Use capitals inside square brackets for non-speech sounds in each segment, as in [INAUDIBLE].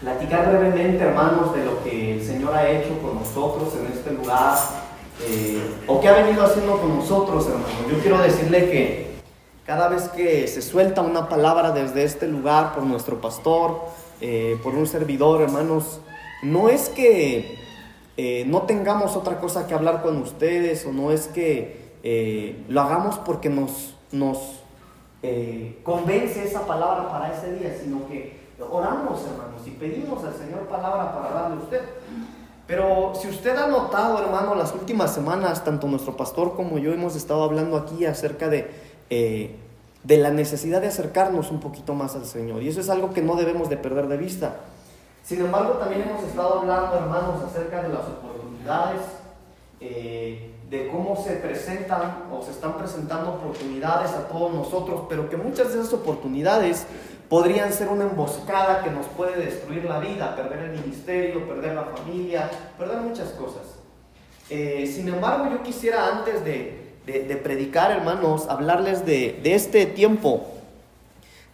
platicar brevemente, hermanos, de lo que el Señor ha hecho con nosotros en este lugar, eh, o qué ha venido haciendo con nosotros, hermanos. Yo quiero decirle que cada vez que se suelta una palabra desde este lugar por nuestro pastor, eh, por un servidor, hermanos, no es que eh, no tengamos otra cosa que hablar con ustedes o no es que lo hagamos porque nos, nos convence esa palabra para ese día, sino que oramos, hermanos, y pedimos al Señor palabra para darle a usted. Pero si usted ha notado, hermano, las últimas semanas, tanto nuestro pastor como yo hemos estado hablando aquí acerca de, eh, de la necesidad de acercarnos un poquito más al Señor. Y eso es algo que no debemos de perder de vista. Sin embargo, también hemos estado hablando, hermanos, acerca de las oportunidades, eh, de cómo se presentan o se están presentando oportunidades a todos nosotros, pero que muchas de esas oportunidades podrían ser una emboscada que nos puede destruir la vida, perder el ministerio, perder la familia, perder muchas cosas. Eh, sin embargo, yo quisiera antes de, predicar, hermanos, hablarles de, este tiempo.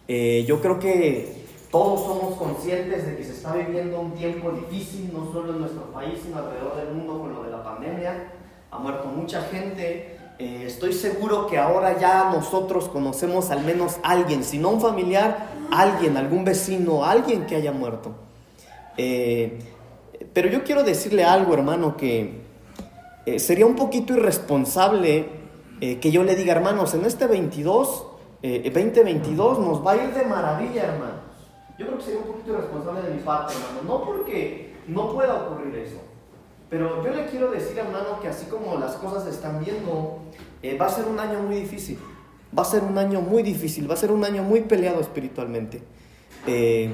Eh, yo creo que todos somos conscientes de que se está viviendo un tiempo difícil, no solo en nuestro país, sino alrededor del mundo con lo de la pandemia. Ha muerto mucha gente, eh, estoy seguro que ahora ya nosotros conocemos al menos alguien, si no un familiar, alguien, algún vecino, alguien que haya muerto. Eh, pero yo quiero decirle algo, hermano, que eh, sería un poquito irresponsable que yo le diga, hermanos, en este 22, 2022 nos va a ir de maravilla, hermanos. Yo creo que sería un poquito irresponsable de mi parte, hermano. No porque no pueda ocurrir eso. Pero yo le quiero decir, hermano, que así como las cosas se están viendo, eh, va a ser un año muy difícil. Va a ser un año muy difícil, va a ser un año muy peleado espiritualmente. Eh,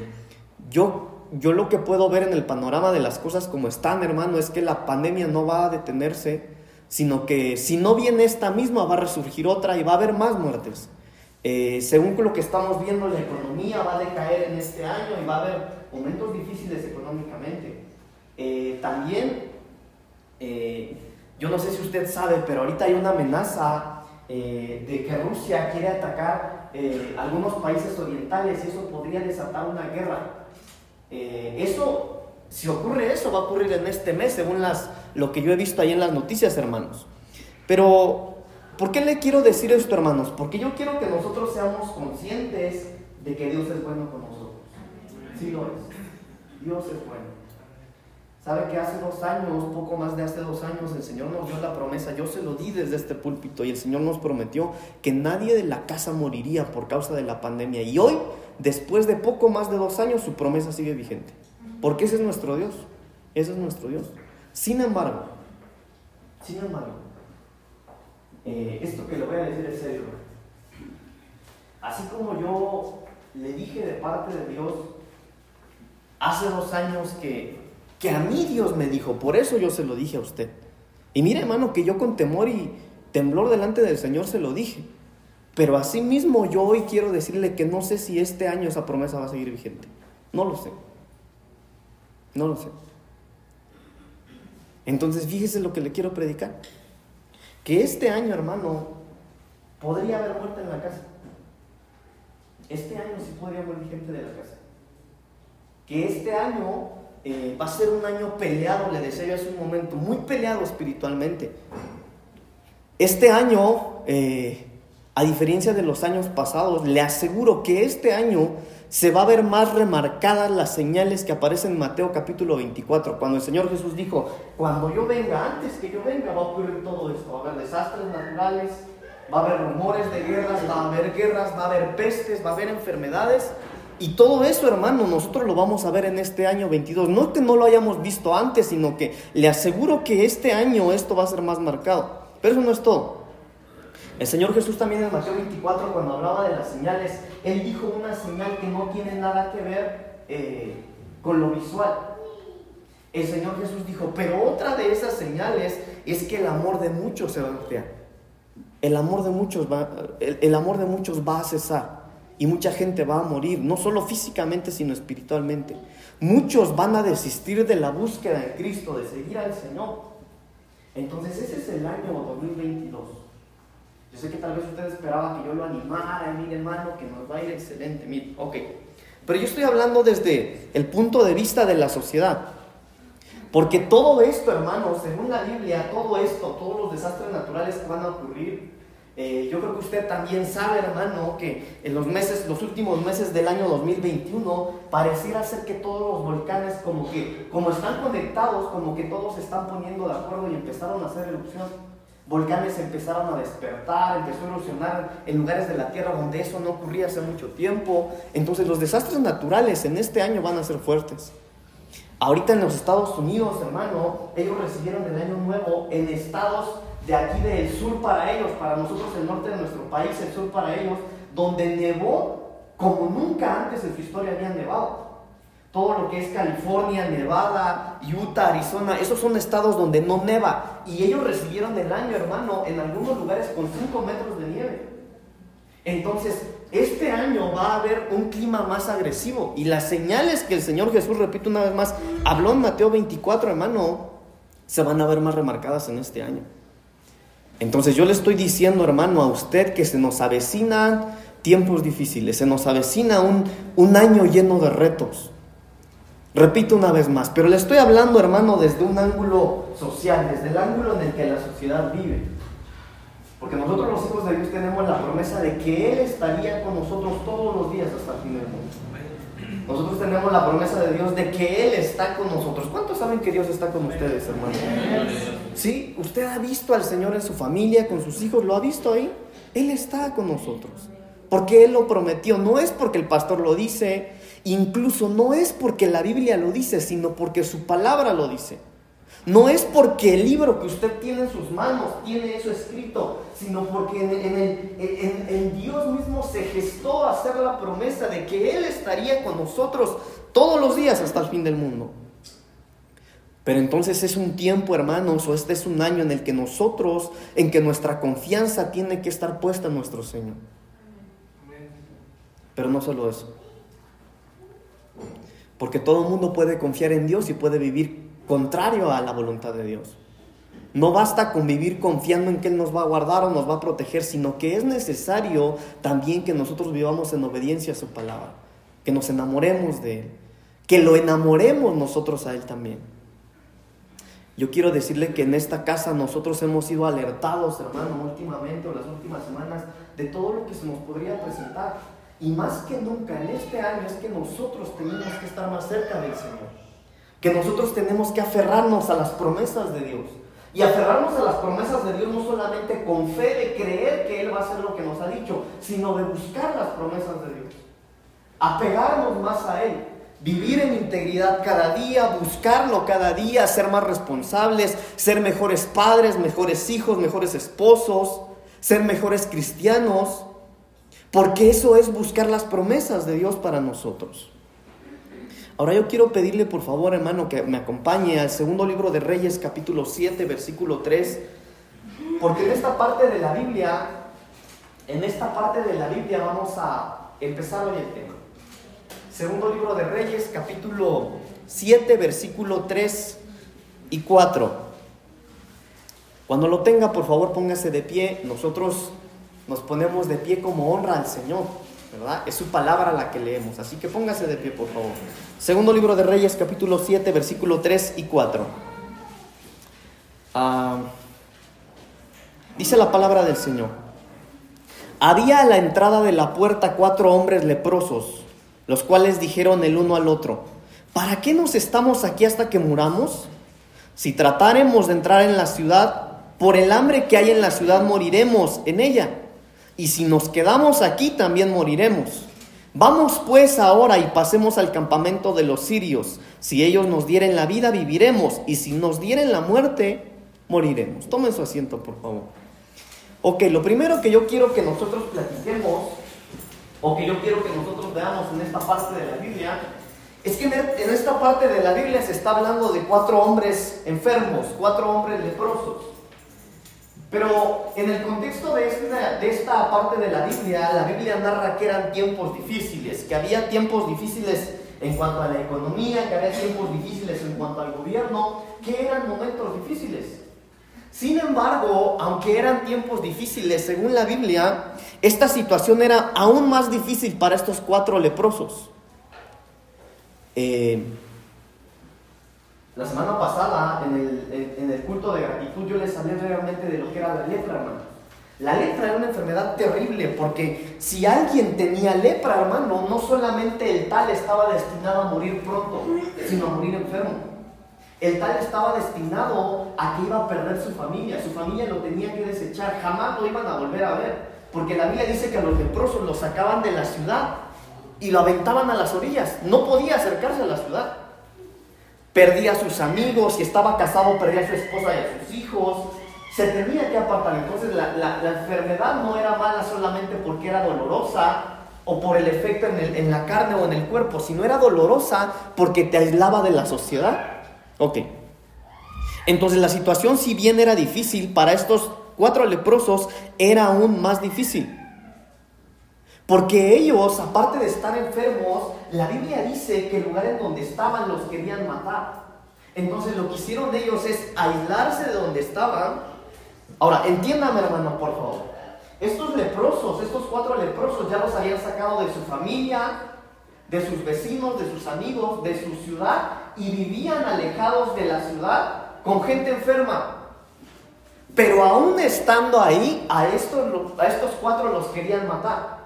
yo, yo lo que puedo ver en el panorama de las cosas como están, hermano, es que la pandemia no va a detenerse, sino que si no viene esta misma, va a resurgir otra y va a haber más muertes. Eh, según lo que estamos viendo, la economía va a decaer en este año y va a haber momentos difíciles económicamente. también eh, yo no sé si usted sabe, pero ahorita hay una amenaza eh, de que Rusia quiere atacar eh, algunos países orientales y eso podría desatar una guerra. eso, si ocurre eso, va a ocurrir en este mes, según las, lo que yo he visto ahí en las noticias, hermanos. Pero, ¿por qué le quiero decir esto, hermanos? Porque yo quiero que nosotros seamos conscientes de que Dios es bueno con nosotros. Sí lo es. Dios es bueno. Sabe que hace dos años, poco más de hace dos años, el Señor nos dio la promesa, yo se lo di desde este púlpito y el Señor nos prometió que nadie de la casa moriría por causa de la pandemia. Y hoy, después de poco más de dos años, su promesa sigue vigente. Porque ese es nuestro Dios, ese es nuestro Dios. Sin embargo, sin embargo, eh, esto que le voy a decir es serio. Así como yo le dije de parte de Dios hace dos años que que a mí Dios me dijo, por eso yo se lo dije a usted. Y mire, hermano, que yo con temor y temblor delante del Señor se lo dije. Pero asimismo yo hoy quiero decirle que no sé si este año esa promesa va a seguir vigente. No lo sé. No lo sé. Entonces fíjese lo que le quiero predicar. Que este año, hermano, podría haber muerte en la casa. Este año sí podría morir gente de la casa. Que este año eh, va a ser un año peleado, le decía yo hace un momento, muy peleado espiritualmente. Este año, eh, a diferencia de los años pasados, le aseguro que este año se va a ver más remarcadas las señales que aparecen en Mateo capítulo 24, cuando el Señor Jesús dijo, cuando yo venga, antes que yo venga, va a ocurrir todo esto, va a haber desastres naturales, va a haber rumores de guerras, va a haber guerras, va a haber pestes, va a haber enfermedades, y todo eso, hermano, nosotros lo vamos a ver en este año 22. No que no lo hayamos visto antes, sino que le aseguro que este año esto va a ser más marcado. Pero eso no es todo. El Señor Jesús también en Mateo 24, cuando hablaba de las señales, Él dijo una señal que no tiene nada que ver eh, con lo visual. El Señor Jesús dijo, pero otra de esas señales es que el amor de muchos se va a enfriar. El amor de muchos va, el amor de muchos va a cesar. Y mucha gente va a morir, no solo físicamente, sino espiritualmente. Muchos van a desistir de la búsqueda en Cristo, de seguir al Señor. Entonces ese es el año 2022. Yo sé que tal vez usted esperaba que yo lo animara, mire hermano, que nos va a ir excelente. Mire, ok. Pero yo estoy hablando desde el punto de vista de la sociedad. Porque todo esto, hermanos, según la Biblia, todo esto, todos los desastres naturales que van a ocurrir, eh, yo creo que usted también sabe, hermano, que en los meses, los últimos meses del año 2021, pareciera ser que todos los volcanes, como que, como están conectados, como que todos se están poniendo de acuerdo y empezaron a hacer erupción. Volcanes empezaron a despertar, empezó a erupcionar en lugares de la Tierra donde eso no ocurría hace mucho tiempo. Entonces los desastres naturales en este año van a ser fuertes. Ahorita en los Estados Unidos, hermano, ellos recibieron el año nuevo en estados de aquí del sur para ellos, para nosotros el norte de nuestro país, el sur para ellos, donde nevó como nunca antes en su historia había nevado. Todo lo que es California, Nevada, Utah, Arizona, esos son estados donde no neva. Y ellos recibieron el año, hermano, en algunos lugares con 5 metros de nieve. Entonces, este año va a haber un clima más agresivo. Y las señales que el Señor Jesús, repito una vez más, habló en Mateo 24, hermano, se van a ver más remarcadas en este año. Entonces yo le estoy diciendo, hermano, a usted que se nos avecinan tiempos difíciles, se nos avecina un, un año lleno de retos. Repito una vez más, pero le estoy hablando, hermano, desde un ángulo social, desde el ángulo en el que la sociedad vive. Porque nosotros los hijos de Dios tenemos la promesa de que Él estaría con nosotros todos los días hasta el fin del mundo. Nosotros tenemos la promesa de Dios de que Él está con nosotros. ¿Cuántos saben que Dios está con ustedes, hermano? ¿Sí? ¿Usted ha visto al Señor en su familia, con sus hijos? ¿Lo ha visto ahí? Él está con nosotros. Porque Él lo prometió. No es porque el pastor lo dice, incluso no es porque la Biblia lo dice, sino porque su palabra lo dice. No es porque el libro que usted tiene en sus manos tiene eso escrito, sino porque en, Dios mismo se gestó hacer la promesa de que Él estaría con nosotros todos los días hasta el fin del mundo. Pero entonces es un tiempo, hermanos, o este es un año en el que nosotros, en que nuestra confianza tiene que estar puesta en nuestro Señor. Pero no solo eso. Porque todo el mundo puede confiar en Dios y puede vivir contrario a la voluntad de Dios. No basta con vivir confiando en que Él nos va a guardar o nos va a proteger, sino que es necesario también que nosotros vivamos en obediencia a su palabra, que nos enamoremos de Él, que lo enamoremos nosotros a Él también. Yo quiero decirle que en esta casa nosotros hemos sido alertados, hermano, últimamente o las últimas semanas, de todo lo que se nos podría presentar. Y más que nunca en este año es que nosotros tenemos que estar más cerca del Señor que nosotros tenemos que aferrarnos a las promesas de Dios. Y aferrarnos a las promesas de Dios no solamente con fe de creer que Él va a hacer lo que nos ha dicho, sino de buscar las promesas de Dios. Apegarnos más a Él. Vivir en integridad cada día, buscarlo cada día, ser más responsables, ser mejores padres, mejores hijos, mejores esposos, ser mejores cristianos. Porque eso es buscar las promesas de Dios para nosotros. Ahora yo quiero pedirle por favor, hermano, que me acompañe al segundo libro de Reyes, capítulo 7, versículo 3, porque en esta parte de la Biblia, en esta parte de la Biblia vamos a empezar hoy el tema. Segundo libro de Reyes, capítulo 7, versículo 3 y 4. Cuando lo tenga, por favor, póngase de pie. Nosotros nos ponemos de pie como honra al Señor. Es su palabra la que leemos, así que póngase de pie, por favor. Segundo libro de Reyes, capítulo 7, versículo 3 y 4. Ah, dice la palabra del Señor. Había a la entrada de la puerta cuatro hombres leprosos, los cuales dijeron el uno al otro, ¿para qué nos estamos aquí hasta que muramos? Si tratáremos de entrar en la ciudad, por el hambre que hay en la ciudad moriremos en ella y si nos quedamos aquí también moriremos. Vamos pues ahora y pasemos al campamento de los sirios. Si ellos nos dieren la vida, viviremos, y si nos dieren la muerte, moriremos. Tomen su asiento, por favor. Ok, lo primero que yo quiero que nosotros platiquemos, o que yo quiero que nosotros veamos en esta parte de la Biblia, es que en esta parte de la Biblia se está hablando de cuatro hombres enfermos, cuatro hombres leprosos. Pero en el contexto de esta, de esta parte de la Biblia, la Biblia narra que eran tiempos difíciles, que había tiempos difíciles en cuanto a la economía, que había tiempos difíciles en cuanto al gobierno, que eran momentos difíciles. Sin embargo, aunque eran tiempos difíciles, según la Biblia, esta situación era aún más difícil para estos cuatro leprosos. Eh, la semana pasada, en el, en culto de gratitud, yo les hablé realmente de lo que era la lepra, hermano. La lepra era una enfermedad terrible porque si alguien tenía lepra, hermano, no solamente el tal estaba destinado a morir pronto, sino a morir enfermo. El tal estaba destinado a que iba a perder su familia, su familia lo tenía que desechar, jamás lo iban a volver a ver, porque la Biblia dice que a los leprosos los sacaban de la ciudad y lo aventaban a las orillas, no podía acercarse a la ciudad. Perdía a sus amigos, si estaba casado perdía a su esposa y a sus hijos, se tenía que apartar. Entonces la, enfermedad no era mala solamente porque era dolorosa o por el efecto en, en, la carne o en el cuerpo, sino era dolorosa porque te aislaba de la sociedad. Ok. Entonces la situación si bien era difícil, para estos cuatro leprosos era aún más difícil. Porque ellos, aparte de estar enfermos, la Biblia dice que el lugar en donde estaban los querían matar. Entonces lo que hicieron ellos es aislarse de donde estaban Ahora, entiéndame hermano, por favor. Estos leprosos, estos cuatro leprosos ya los habían sacado de su familia, de sus vecinos, de sus amigos, de su ciudad y vivían alejados de la ciudad con gente enferma. Pero aún estando ahí, a estos, a estos cuatro los querían matar.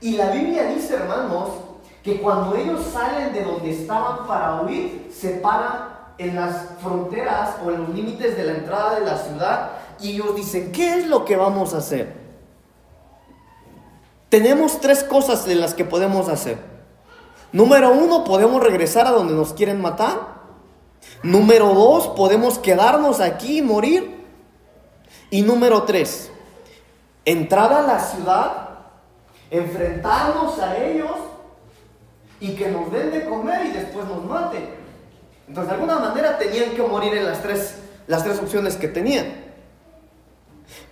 Y la Biblia dice, hermanos, que cuando ellos salen de donde estaban para huir, se paran en las fronteras o en los límites de la entrada de la ciudad y ellos dicen, ¿qué es lo que vamos a hacer? Tenemos tres cosas de las que podemos hacer. Número uno, podemos regresar a donde nos quieren matar. Número dos, podemos quedarnos aquí y morir. Y número tres, entrar a la ciudad, enfrentarnos a ellos y que nos den de comer y después nos maten. Entonces, de alguna manera tenían que morir en las tres, las tres opciones que tenían.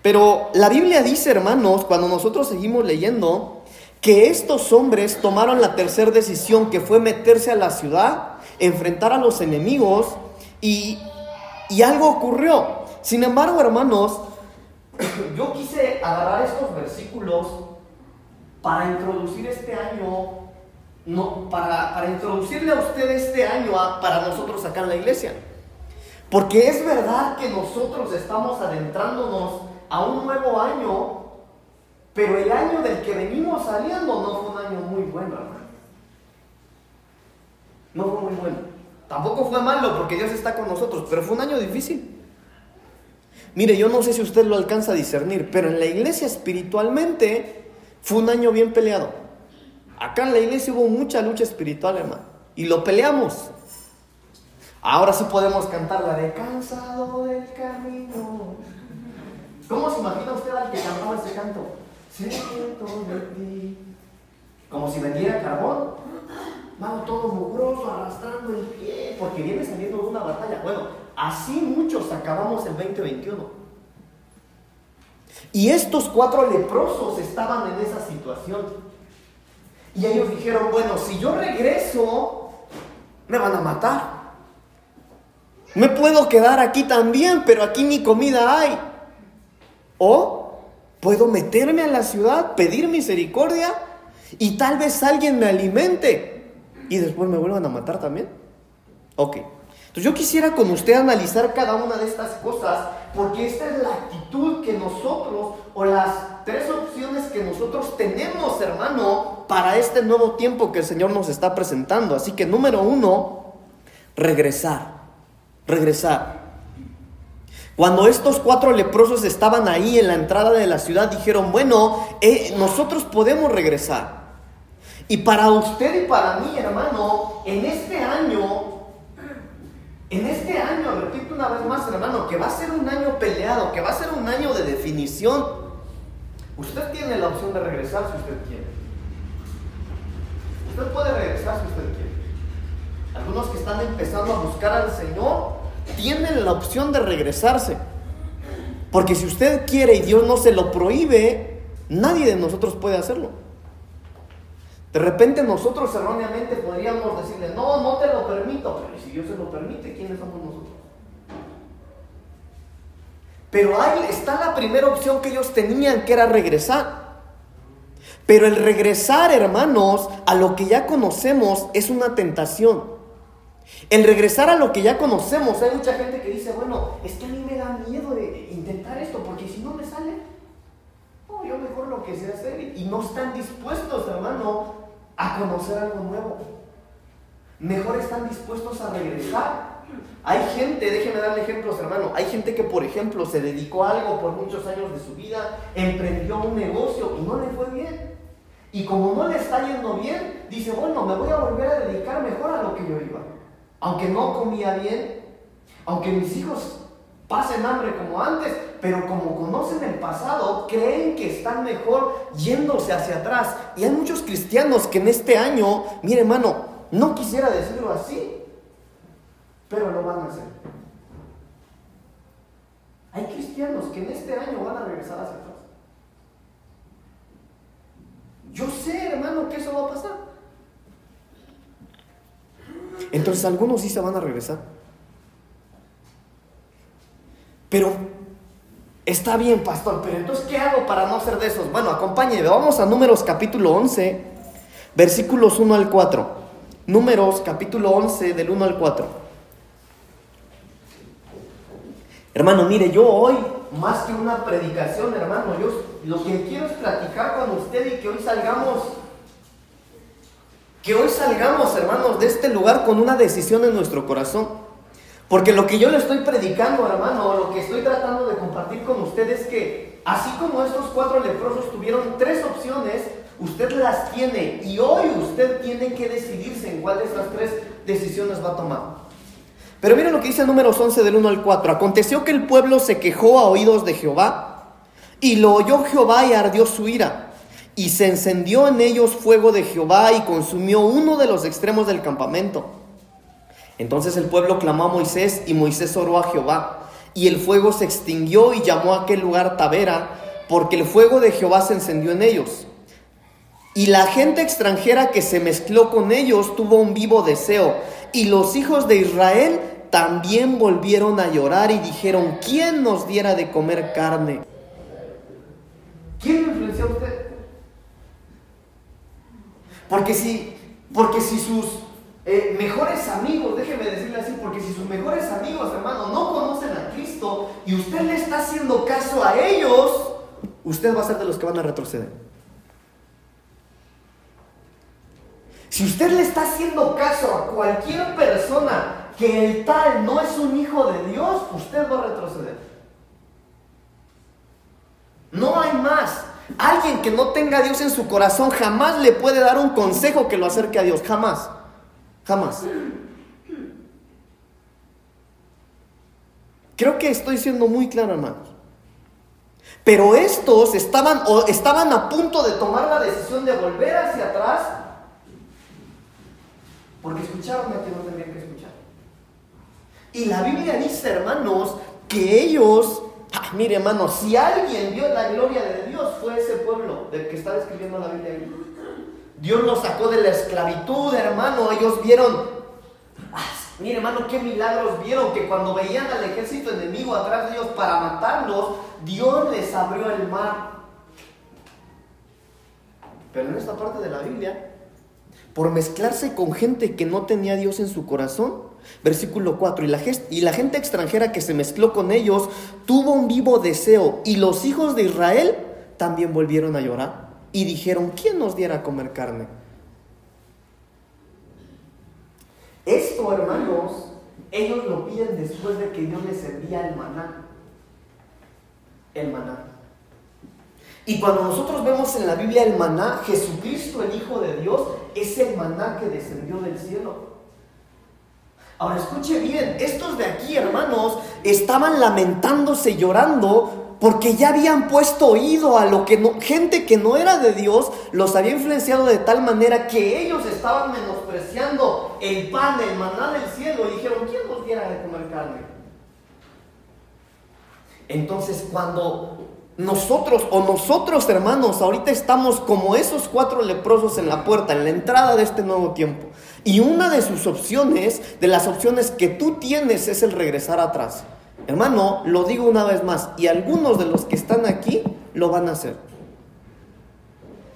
Pero la Biblia dice, hermanos, cuando nosotros seguimos leyendo, que estos hombres tomaron la tercera decisión, que fue meterse a la ciudad, enfrentar a los enemigos, y, y algo ocurrió. Sin embargo, hermanos, yo quise agarrar estos versículos para introducir este año, no, para, para introducirle a usted este año para nosotros acá en la iglesia. Porque es verdad que nosotros estamos adentrándonos a un nuevo año, pero el año del que venimos saliendo no fue un año muy bueno. No fue muy bueno. Tampoco fue malo porque Dios está con nosotros, pero fue un año difícil. Mire, yo no sé si usted lo alcanza a discernir, pero en la iglesia espiritualmente fue un año bien peleado. Acá en la iglesia hubo mucha lucha espiritual, hermano, y lo peleamos. Ahora sí podemos cantar la de cansado del camino. ¿Cómo se imagina usted al que cantaba ese canto? Siento de ti. Como si vendiera carbón. Vamos todo mugroso, arrastrando el pie, porque viene saliendo de una batalla. Bueno, así muchos acabamos el 2021. Y estos cuatro leprosos estaban en esa situación. Y ellos dijeron, bueno, si yo regreso, me van a matar. Me puedo quedar aquí también, pero aquí ni comida hay. O puedo meterme a la ciudad, pedir misericordia y tal vez alguien me alimente y después me vuelvan a matar también. Ok. Entonces yo quisiera con usted analizar cada una de estas cosas porque esta es la actitud que nosotros o las tres opciones que nosotros tenemos, hermano, para este nuevo tiempo que el Señor nos está presentando. Así que número uno, regresar. Regresar. Cuando estos cuatro leprosos estaban ahí en la entrada de la ciudad, dijeron, bueno, eh, nosotros podemos regresar. Y para usted y para mí, hermano, en este año, en este año, repito una vez más, hermano, que va a ser un año peleado, que va a ser un año de definición, usted tiene la opción de regresar si usted quiere. Usted puede regresar si usted quiere. Algunos que están empezando a buscar al Señor, tienen la opción de regresarse. Porque si usted quiere y Dios no se lo prohíbe, nadie de nosotros puede hacerlo. De repente nosotros erróneamente podríamos decirle, no, no te lo permito, pero si Dios se lo permite, ¿quiénes somos nosotros? Pero ahí está la primera opción que ellos tenían, que era regresar. Pero el regresar, hermanos, a lo que ya conocemos es una tentación. El regresar a lo que ya conocemos. Hay mucha gente que dice, bueno, es que a mí me da miedo de intentar esto, porque si no me sale, no, yo mejor lo que sé hacer. Y no están dispuestos, hermano, a conocer algo nuevo. Mejor están dispuestos a regresar. Hay gente, déjenme darle ejemplos, hermano. Hay gente que, por ejemplo, se dedicó a algo por muchos años de su vida, emprendió un negocio y no le fue bien. Y como no le está yendo bien, dice, bueno, me voy a volver a dedicar mejor a lo que yo iba aunque no comía bien, aunque mis hijos pasen hambre como antes, pero como conocen el pasado, creen que están mejor yéndose hacia atrás. Y hay muchos cristianos que en este año, mire hermano, no quisiera decirlo así, pero lo van a hacer. Hay cristianos que en este año van a regresar hacia atrás. Yo sé, hermano, que eso va a pasar. Entonces algunos sí se van a regresar. Pero está bien, pastor, pero entonces ¿qué hago para no ser de esos? Bueno, acompáñenme, vamos a Números capítulo 11, versículos 1 al 4. Números capítulo 11 del 1 al 4. Hermano, mire, yo hoy, más que una predicación, hermano, yo lo que quiero es platicar con usted y que hoy salgamos que hoy salgamos, hermanos, de este lugar con una decisión en nuestro corazón. Porque lo que yo le estoy predicando, hermano, lo que estoy tratando de compartir con usted es que así como estos cuatro leprosos tuvieron tres opciones, usted las tiene y hoy usted tiene que decidirse en cuál de esas tres decisiones va a tomar. Pero miren lo que dice el número 11 del 1 al 4. Aconteció que el pueblo se quejó a oídos de Jehová y lo oyó Jehová y ardió su ira y se encendió en ellos fuego de Jehová y consumió uno de los extremos del campamento. Entonces el pueblo clamó a Moisés y Moisés oró a Jehová. Y el fuego se extinguió y llamó a aquel lugar Tavera, porque el fuego de Jehová se encendió en ellos. Y la gente extranjera que se mezcló con ellos tuvo un vivo deseo. Y los hijos de Israel también volvieron a llorar y dijeron, ¿quién nos diera de comer carne? ¿Quién influenció a usted? Porque si, porque si sus eh, mejores amigos, déjeme decirle así, porque si sus mejores amigos, hermano, no conocen a Cristo y usted le está haciendo caso a ellos, usted va a ser de los que van a retroceder. Si usted le está haciendo caso a cualquier persona que el tal no es un hijo de Dios, usted va a retroceder. No hay más. Alguien que no tenga a Dios en su corazón jamás le puede dar un consejo que lo acerque a Dios. Jamás. Jamás. Creo que estoy siendo muy claro, hermanos. Pero estos estaban, estaban a punto de tomar la decisión de volver hacia atrás porque escucharon a que no tenían que escuchar. Y la Biblia dice, hermanos, que ellos mire, hermano, si alguien vio la gloria de Dios, fue ese pueblo del que está escribiendo la Biblia. Dios los sacó de la esclavitud, hermano. Ellos vieron, ah, mire, hermano, qué milagros vieron que cuando veían al ejército enemigo atrás de ellos para matarlos, Dios les abrió el mar. Pero en esta parte de la Biblia, por mezclarse con gente que no tenía Dios en su corazón, Versículo 4, y la, y la gente extranjera que se mezcló con ellos tuvo un vivo deseo, y los hijos de Israel también volvieron a llorar y dijeron, ¿quién nos diera a comer carne? Esto, hermanos, ellos lo piden después de que Dios les envía el maná. El maná. Y cuando nosotros vemos en la Biblia el maná, Jesucristo, el Hijo de Dios, es el maná que descendió del cielo. Ahora escuche bien, estos de aquí, hermanos, estaban lamentándose, llorando, porque ya habían puesto oído a lo que no, gente que no era de Dios los había influenciado de tal manera que ellos estaban menospreciando el pan, el maná del cielo y dijeron, ¿quién nos diera de comer carne? Entonces cuando nosotros o nosotros hermanos ahorita estamos como esos cuatro leprosos en la puerta, en la entrada de este nuevo tiempo. Y una de sus opciones, de las opciones que tú tienes es el regresar atrás. Hermano, lo digo una vez más, y algunos de los que están aquí lo van a hacer.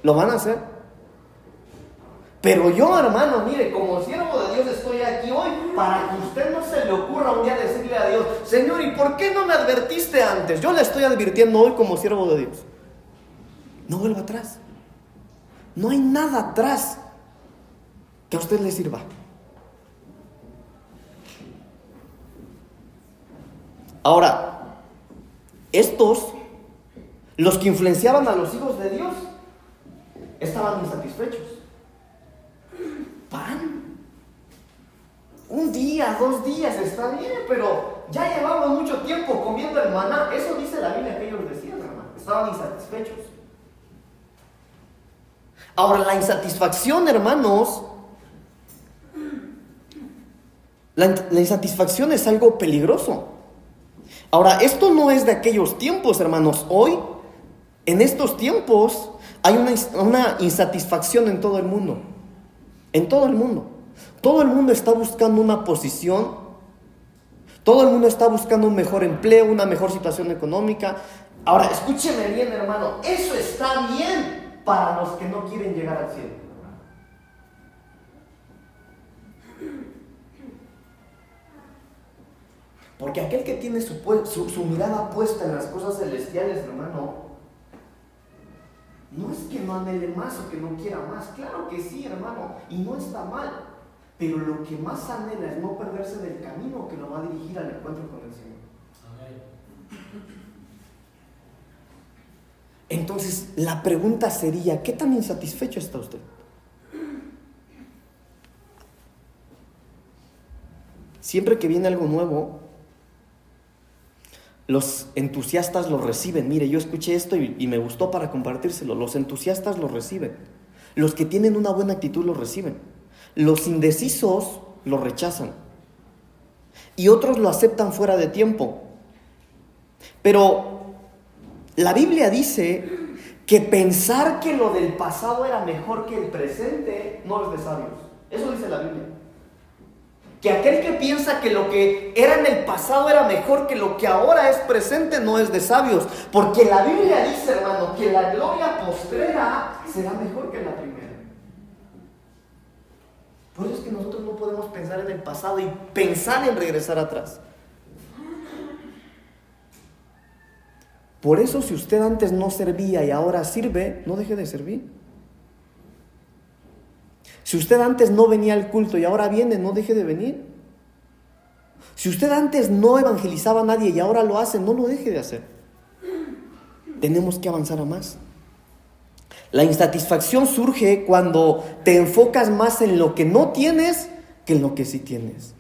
¿Lo van a hacer? Pero yo, hermano, mire, como siervo de Dios estoy aquí hoy para que usted no se le ocurra un día decirle a Dios, Señor, ¿y por qué no me advertiste antes? Yo le estoy advirtiendo hoy como siervo de Dios. No vuelva atrás. No hay nada atrás que a usted le sirva. Ahora, estos, los que influenciaban a los hijos de Dios, estaban insatisfechos. Pan. Un día, dos días está bien, pero ya llevamos mucho tiempo comiendo el maná. Eso dice la Biblia que ellos decían, hermano. Estaban insatisfechos. Ahora, la insatisfacción, hermanos, la, insatisfacción es algo peligroso. Ahora, esto no es de aquellos tiempos, hermanos. Hoy, en estos tiempos, hay una, insatisfacción en todo el mundo. En todo el mundo. Todo el mundo está buscando una posición. Todo el mundo está buscando un mejor empleo, una mejor situación económica. Ahora, escúcheme bien, hermano. Eso está bien para los que no quieren llegar al cielo. Porque aquel que tiene su, su, mirada puesta en las cosas celestiales, hermano, no es que no anhele más o que no quiera más. Claro que sí, hermano, y no está mal. Pero lo que más anhela es no perderse del camino que lo va a dirigir al encuentro con el Señor. Entonces, la pregunta sería, ¿qué tan insatisfecho está usted? Siempre que viene algo nuevo, los entusiastas lo reciben. Mire, yo escuché esto y, me gustó para compartírselo. Los entusiastas lo reciben. Los que tienen una buena actitud lo reciben. Los indecisos lo rechazan. Y otros lo aceptan fuera de tiempo. Pero la Biblia dice que pensar que lo del pasado era mejor que el presente no es de sabios. Eso dice la Biblia. Que aquel que piensa que lo que era en el pasado era mejor que lo que ahora es presente no es de sabios. Porque la Biblia dice, hermano, que la gloria postrera será mejor que la primera. Por eso es que nosotros no podemos pensar en el pasado y pensar en regresar atrás. Por eso si usted antes no servía y ahora sirve, no deje de servir. Si usted antes no venía al culto y ahora viene, no deje de venir. Si usted antes no evangelizaba a nadie y ahora lo hace, no lo deje de hacer. Tenemos que avanzar a más. La insatisfacción surge cuando te enfocas más en lo que no tienes que en lo que sí tienes.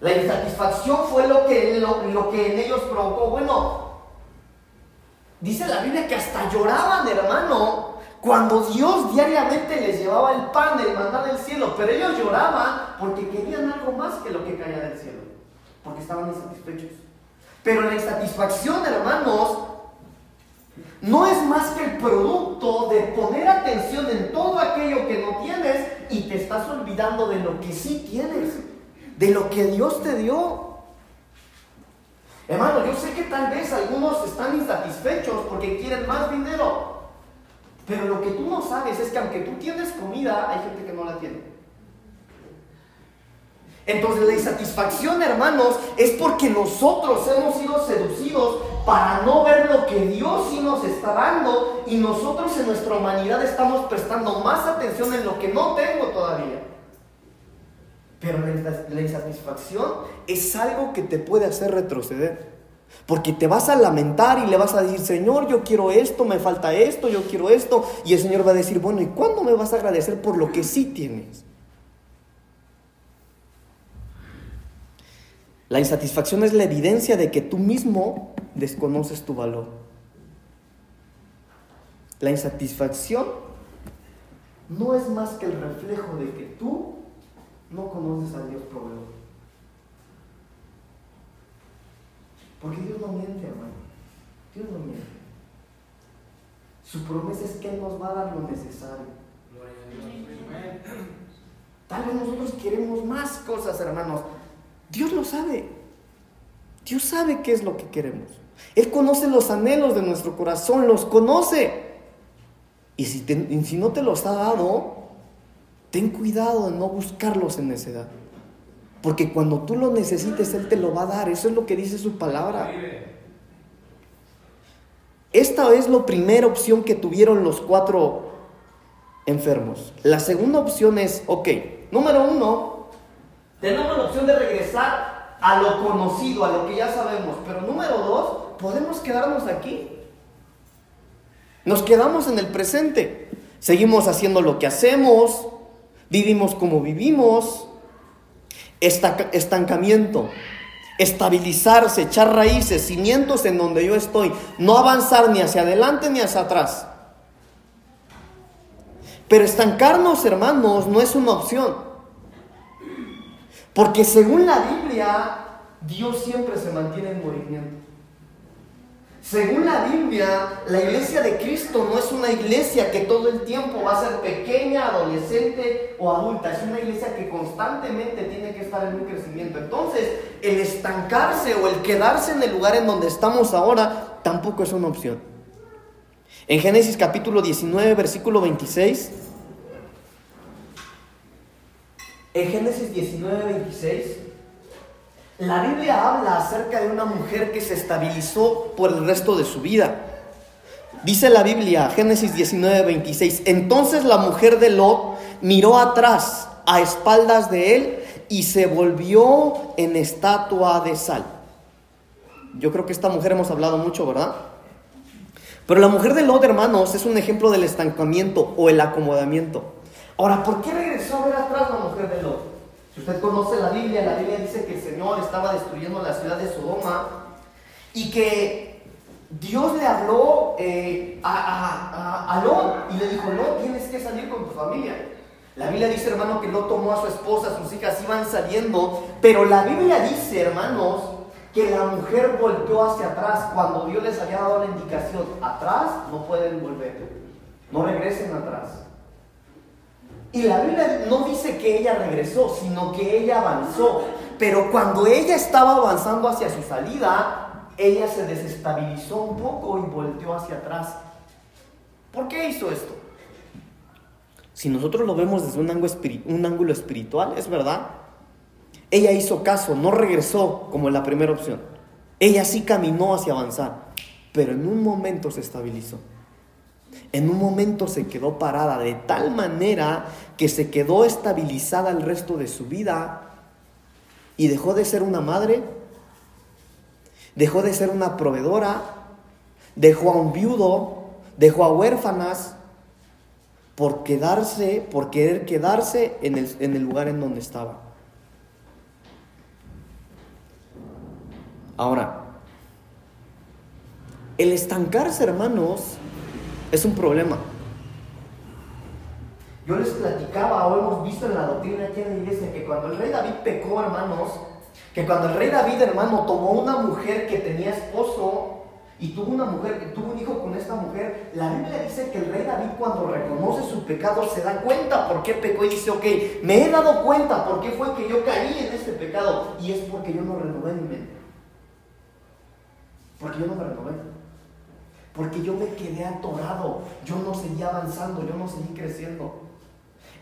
La insatisfacción fue lo que, lo, que en ellos provocó. Bueno, dice la Biblia que hasta lloraban, hermano, cuando Dios diariamente les llevaba el pan, el maná del cielo. Pero ellos lloraban porque querían algo más que lo que caía del cielo. Porque estaban insatisfechos. Pero la insatisfacción, hermanos, no es más que el producto de poner atención en todo aquello que no tienes y te estás olvidando de lo que sí tienes de lo que Dios te dio. Hermano, yo sé que tal vez algunos están insatisfechos porque quieren más dinero. Pero lo que tú no sabes es que aunque tú tienes comida, hay gente que no la tiene. Entonces la insatisfacción, hermanos, es porque nosotros hemos sido seducidos para no ver lo que Dios sí nos está dando y nosotros en nuestra humanidad estamos prestando más atención en lo que no tengo todavía. Pero la insatisfacción es algo que te puede hacer retroceder. Porque te vas a lamentar y le vas a decir, Señor, yo quiero esto, me falta esto, yo quiero esto. Y el Señor va a decir, bueno, ¿y cuándo me vas a agradecer por lo que sí tienes? La insatisfacción es la evidencia de que tú mismo desconoces tu valor. La insatisfacción no es más que el reflejo de que tú no conoces a Dios proveedor. Porque Dios no miente, hermano. Dios no miente. Su promesa es que Él nos va a dar lo necesario. Tal vez nosotros queremos más cosas, hermanos. Dios lo sabe. Dios sabe qué es lo que queremos. Él conoce los anhelos de nuestro corazón, los conoce. Y si, y si no te los ha dado, ten cuidado de no buscarlos en necedad. Porque cuando tú lo necesites, Él te lo va a dar. Eso es lo que dice su palabra. Esta es la primera opción que tuvieron los cuatro enfermos. La segunda opción es, ok, número uno, tenemos la opción de regresar a lo conocido, a lo que ya sabemos. Pero número dos, podemos quedarnos aquí. Nos quedamos en el presente. Seguimos haciendo lo que hacemos, vivimos como vivimos, estancamiento, estabilizarse, echar raíces, cimientos en donde yo estoy, no avanzar ni hacia adelante ni hacia atrás. Pero estancarnos, hermanos, no es una opción. Porque según la Biblia, Dios siempre se mantiene en movimiento. Según la Biblia, la iglesia de Cristo no es una iglesia que todo el tiempo va a ser pequeña, adolescente o adulta. Es una iglesia que constantemente tiene que estar en un crecimiento. Entonces, el estancarse o el quedarse en el lugar en donde estamos ahora tampoco es una opción. En Génesis capítulo 19, versículo 26. En Génesis 19, 26. La Biblia habla acerca de una mujer que se estabilizó por el resto de su vida. Dice la Biblia, Génesis 19, 26, entonces la mujer de Lot miró atrás a espaldas de él y se volvió en estatua de sal. Yo creo que esta mujer hemos hablado mucho, ¿verdad? Pero la mujer de Lot, hermanos, es un ejemplo del estancamiento o el acomodamiento. Ahora, ¿por qué regresó a ver atrás la mujer de Lot? Si usted conoce la Biblia, la Biblia dice que el Señor estaba destruyendo la ciudad de Sodoma y que Dios le habló eh, a, a, Lot y le dijo, Lot, tienes que salir con tu familia. La Biblia dice, hermano, que Lot tomó a su esposa, sus hijas iban saliendo, pero la Biblia dice, hermanos, que la mujer volteó hacia atrás cuando Dios les había dado la indicación, atrás no pueden volver, no regresen atrás. Y la Biblia no dice que ella regresó, sino que ella avanzó. Pero cuando ella estaba avanzando hacia su salida, ella se desestabilizó un poco y volteó hacia atrás. ¿Por qué hizo esto? Si nosotros lo vemos desde un ángulo, espiritual, es verdad. Ella hizo caso, no regresó como la primera opción. Ella sí caminó hacia avanzar, pero en un momento se estabilizó en un momento se quedó parada de tal manera que se quedó estabilizada el resto de su vida y dejó de ser una madre, dejó de ser una proveedora, dejó a un viudo, dejó a huérfanas por quedarse, por querer quedarse en el, en el lugar en donde estaba. Ahora, el estancarse, hermanos, es un problema. Yo les platicaba o hemos visto en la doctrina aquí en la iglesia que cuando el rey David pecó, hermanos, que cuando el rey David, hermano, tomó una mujer que tenía esposo y tuvo una mujer, tuvo un hijo con esta mujer, la Biblia dice que el rey David cuando reconoce su pecado se da cuenta por qué pecó y dice, ok, me he dado cuenta por qué fue que yo caí en este pecado y es porque yo no renové mi mente. Porque yo no me renové. Porque yo me quedé atorado, yo no seguí avanzando, yo no seguí creciendo.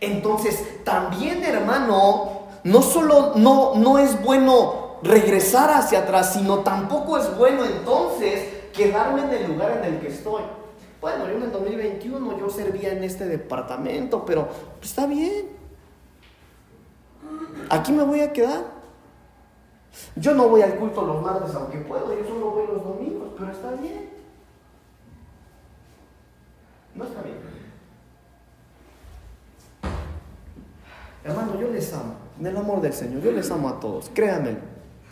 Entonces, también hermano, no solo no, no es bueno regresar hacia atrás, sino tampoco es bueno entonces quedarme en el lugar en el que estoy. Bueno, yo en el 2021 yo servía en este departamento, pero está bien. Aquí me voy a quedar. Yo no voy al culto los martes, aunque puedo, yo solo voy los domingos, pero está bien. No está bien. Hermano, yo les amo. En el amor del Señor, yo les amo a todos. Créanmelo.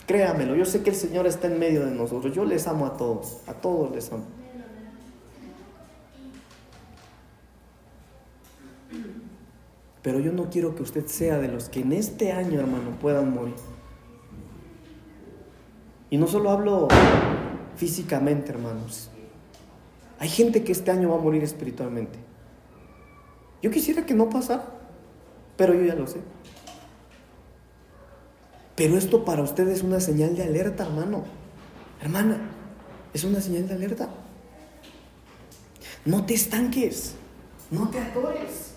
Créanmelo. Yo sé que el Señor está en medio de nosotros. Yo les amo a todos. A todos les amo. Pero yo no quiero que usted sea de los que en este año, hermano, puedan morir. Y no solo hablo físicamente, hermanos. Hay gente que este año va a morir espiritualmente. Yo quisiera que no pasara, pero yo ya lo sé. Pero esto para usted es una señal de alerta, hermano. Hermana, es una señal de alerta. No te estanques. No te atores.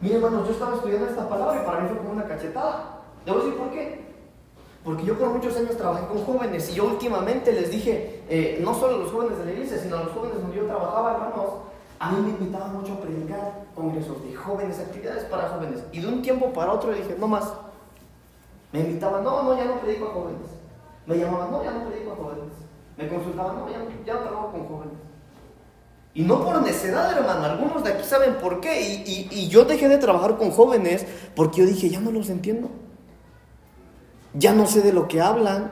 Mire, hermanos, yo estaba estudiando esta palabra y para mí fue como una cachetada. A decir por qué. Porque yo por muchos años trabajé con jóvenes y yo últimamente les dije, eh, no solo a los jóvenes de la iglesia, sino a los jóvenes donde yo trabajaba, hermanos, a mí me invitaban mucho a predicar congresos de jóvenes, actividades para jóvenes. Y de un tiempo para otro dije, no más. Me invitaban, no, no, ya no predico a jóvenes. Me llamaban, no, ya no predico a jóvenes. Me consultaban, no, ya ya no trabajo con jóvenes. Y no por necedad, hermano. Algunos de aquí saben por qué. Y, y, yo dejé de trabajar con jóvenes porque yo dije, ya no los entiendo. Ya no sé de lo que hablan.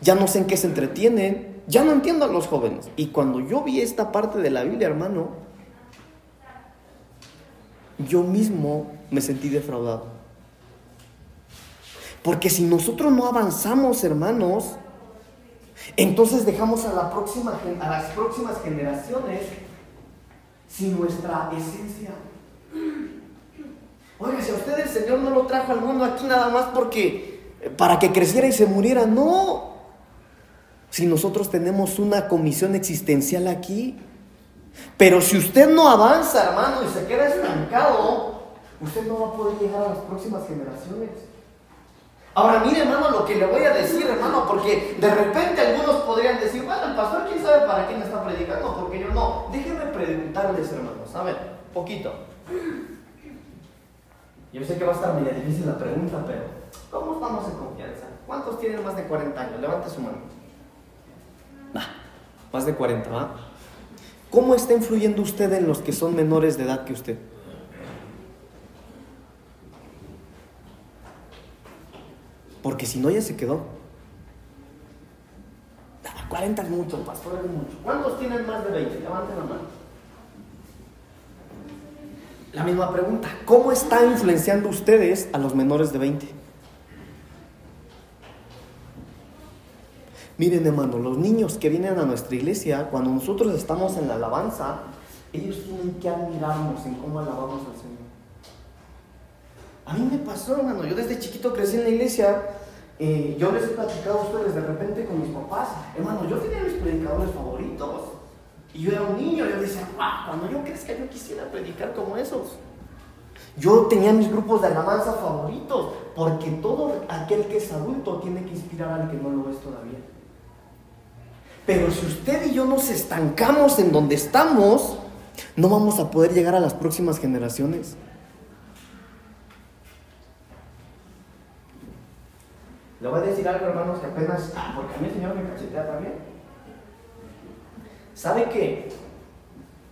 Ya no sé en qué se entretienen. Ya no entiendo a los jóvenes. Y cuando yo vi esta parte de la Biblia, hermano, yo mismo me sentí defraudado. Porque si nosotros no avanzamos, hermanos, entonces dejamos a, la próxima, las próximas generaciones sin nuestra esencia. Oiga, si a usted el Señor no lo trajo al mundo aquí nada más porque para que creciera y se muriera, no. Si nosotros tenemos una comisión existencial aquí, pero si usted no avanza, hermano, y se queda estancado, usted no va a poder llegar a las próximas generaciones. Ahora mire hermano lo que le voy a decir hermano, porque de repente algunos podrían decir, bueno, el pastor quién sabe para quién está predicando, porque yo no. Déjenme preguntarles hermanos, a ver, poquito. Yo sé que va a estar medio difícil la pregunta, pero ¿cómo estamos en confianza? ¿Cuántos tienen más de 40 años? Levante su mano. más de 40, ¿va? ¿Cómo está influyendo usted en los que son menores de edad que usted? Porque si no, ya se quedó. 40 es mucho, pastor, es mucho. ¿Cuántos tienen más de 20? Levanten la mano. La misma pregunta, ¿cómo está influenciando ustedes a los menores de 20? Miren hermano, los niños que vienen a nuestra iglesia, cuando nosotros estamos en la alabanza, ellos tienen que admirarnos en cómo alabamos al Señor. A mí me pasó, hermano. Yo desde chiquito crecí en la iglesia. Eh, yo les he platicado a ustedes de repente con mis papás. Hermano, yo tenía mis predicadores favoritos. Y yo era un niño. Yo decía, wow, cuando yo crezca, yo quisiera predicar como esos. Yo tenía mis grupos de alabanza favoritos. Porque todo aquel que es adulto tiene que inspirar al que no lo es todavía. Pero si usted y yo nos estancamos en donde estamos, no vamos a poder llegar a las próximas generaciones. Le voy a decir algo, hermanos, que apenas, ah, porque a mí el Señor me cachetea también. ¿Sabe qué?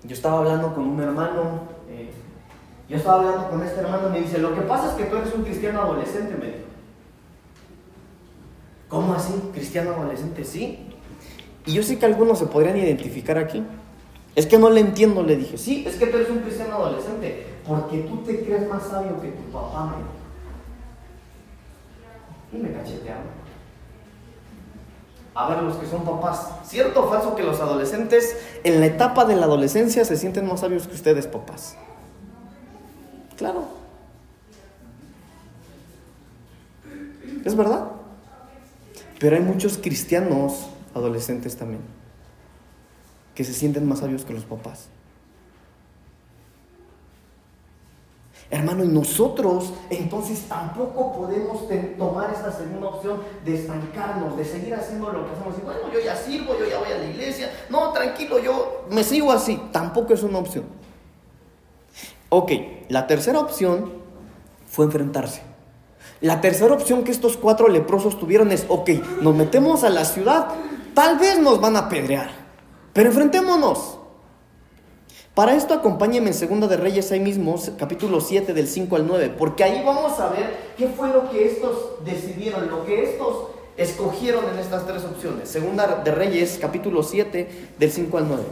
Yo estaba hablando con un hermano, eh, yo estaba hablando con este hermano y me dice, lo que pasa es que tú eres un cristiano adolescente, me dijo. ¿Cómo así? ¿Cristiano adolescente? Sí. Y yo sé que algunos se podrían identificar aquí. Es que no le entiendo, le dije, sí, es que tú eres un cristiano adolescente, porque tú te crees más sabio que tu papá, me y me cachetearon. A ver, los que son papás, ¿cierto o falso que los adolescentes en la etapa de la adolescencia se sienten más sabios que ustedes, papás? Claro. ¿Es verdad? Pero hay muchos cristianos adolescentes también que se sienten más sabios que los papás. Hermano, y nosotros entonces tampoco podemos tomar esta segunda opción de estancarnos, de seguir haciendo lo que hacemos. Y bueno, yo ya sirvo, yo ya voy a la iglesia. No, tranquilo, yo me sigo así. Tampoco es una opción. Ok, la tercera opción fue enfrentarse. La tercera opción que estos cuatro leprosos tuvieron es, ok, nos metemos a la ciudad, tal vez nos van a apedrear, pero enfrentémonos. Para esto acompáñenme en Segunda de Reyes ahí mismo, capítulo 7 del 5 al 9, porque ahí vamos a ver qué fue lo que estos decidieron, lo que estos escogieron en estas tres opciones. Segunda de Reyes, capítulo 7 del 5 al 9.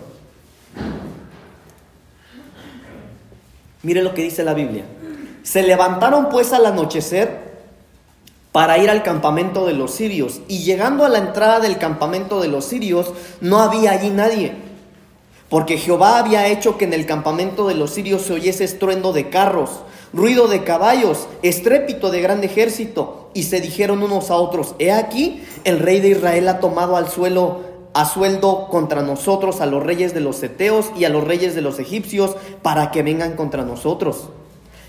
Mire lo que dice la Biblia. Se levantaron pues al anochecer para ir al campamento de los sirios, y llegando a la entrada del campamento de los sirios, no había allí nadie porque Jehová había hecho que en el campamento de los sirios se oyese estruendo de carros, ruido de caballos, estrépito de gran ejército, y se dijeron unos a otros, he aquí, el rey de Israel ha tomado al suelo a sueldo contra nosotros a los reyes de los Eteos y a los reyes de los egipcios para que vengan contra nosotros.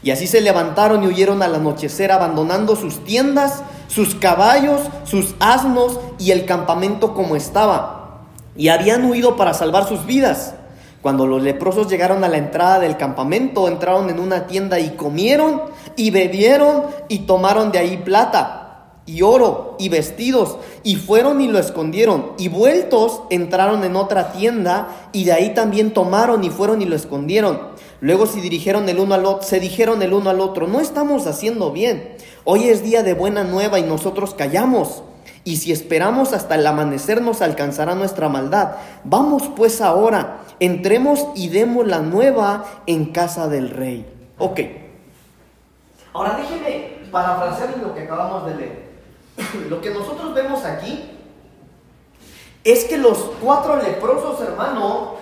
Y así se levantaron y huyeron al anochecer, abandonando sus tiendas, sus caballos, sus asnos y el campamento como estaba. Y habían huido para salvar sus vidas. Cuando los leprosos llegaron a la entrada del campamento, entraron en una tienda y comieron y bebieron y tomaron de ahí plata y oro y vestidos y fueron y lo escondieron y vueltos entraron en otra tienda y de ahí también tomaron y fueron y lo escondieron. Luego se dirigieron el uno al otro, se dijeron el uno al otro, no estamos haciendo bien. Hoy es día de buena nueva y nosotros callamos. Y si esperamos hasta el amanecer nos alcanzará nuestra maldad. Vamos pues ahora, entremos y demos la nueva en casa del rey. Ok. Ahora déjeme parafrasear lo que acabamos de leer. [COUGHS] Lo que nosotros vemos aquí es que los cuatro leprosos, hermano,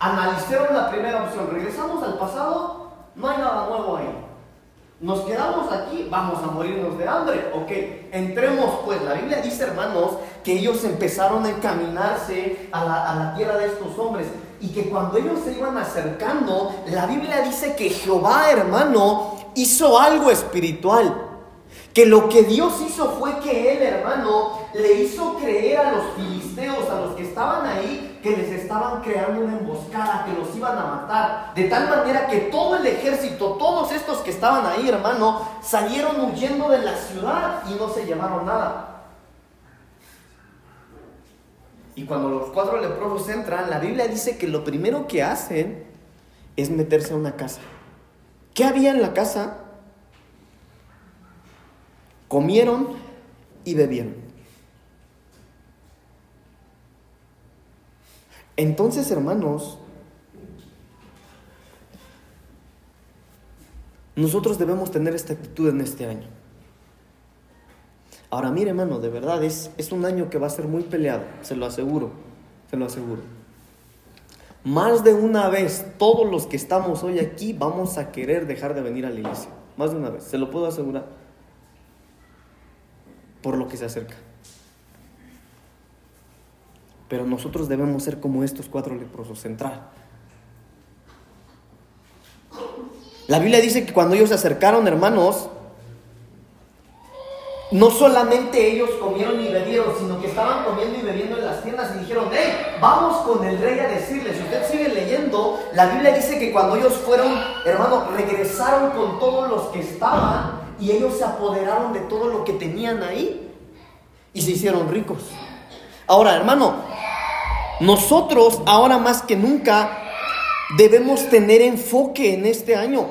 analizaron la primera opción. Regresamos al pasado, no hay nada nuevo ahí. Nos quedamos aquí, vamos a morirnos de hambre. Ok, entremos pues. La Biblia dice, hermanos, que ellos empezaron a encaminarse a la, a la tierra de estos hombres. Y que cuando ellos se iban acercando, la Biblia dice que Jehová, hermano, hizo algo espiritual. Que lo que Dios hizo fue que él, hermano, le hizo creer a los filisteos, a los que estaban ahí, que les estaban creando una emboscada, que los iban a matar. De tal manera que todo el ejército, todos estos que estaban ahí, hermano, salieron huyendo de la ciudad y no se llevaron nada. Y cuando los cuatro leprosos entran, la Biblia dice que lo primero que hacen es meterse a una casa. ¿Qué había en la casa? comieron y bebieron. Entonces, hermanos, nosotros debemos tener esta actitud en este año. Ahora, mire, hermano, de verdad es, es un año que va a ser muy peleado, se lo aseguro, se lo aseguro. Más de una vez, todos los que estamos hoy aquí vamos a querer dejar de venir a la iglesia. Más de una vez, se lo puedo asegurar por lo que se acerca. Pero nosotros debemos ser como estos cuatro leprosos, central. La Biblia dice que cuando ellos se acercaron, hermanos, no solamente ellos comieron y bebieron, sino que estaban comiendo y bebiendo en las tiendas y dijeron, hey, vamos con el rey a decirle. Si usted sigue leyendo, la Biblia dice que cuando ellos fueron, hermanos, regresaron con todos los que estaban y ellos se apoderaron de todo lo que tenían ahí y se hicieron ricos. Ahora, hermano, nosotros ahora más que nunca debemos tener enfoque en este año.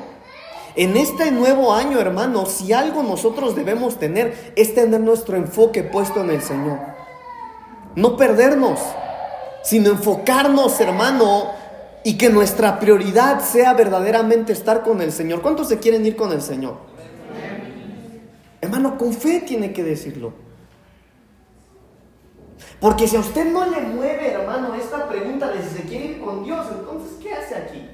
En este nuevo año, hermano, si algo nosotros debemos tener es tener nuestro enfoque puesto en el Señor. No perdernos, sino enfocarnos, hermano, y que nuestra prioridad sea verdaderamente estar con el Señor. ¿Cuántos se quieren ir con el Señor? Hermano, con fe tiene que decirlo. Porque si a usted no le mueve, hermano, esta pregunta de si se quiere ir con Dios, entonces, ¿qué hace aquí?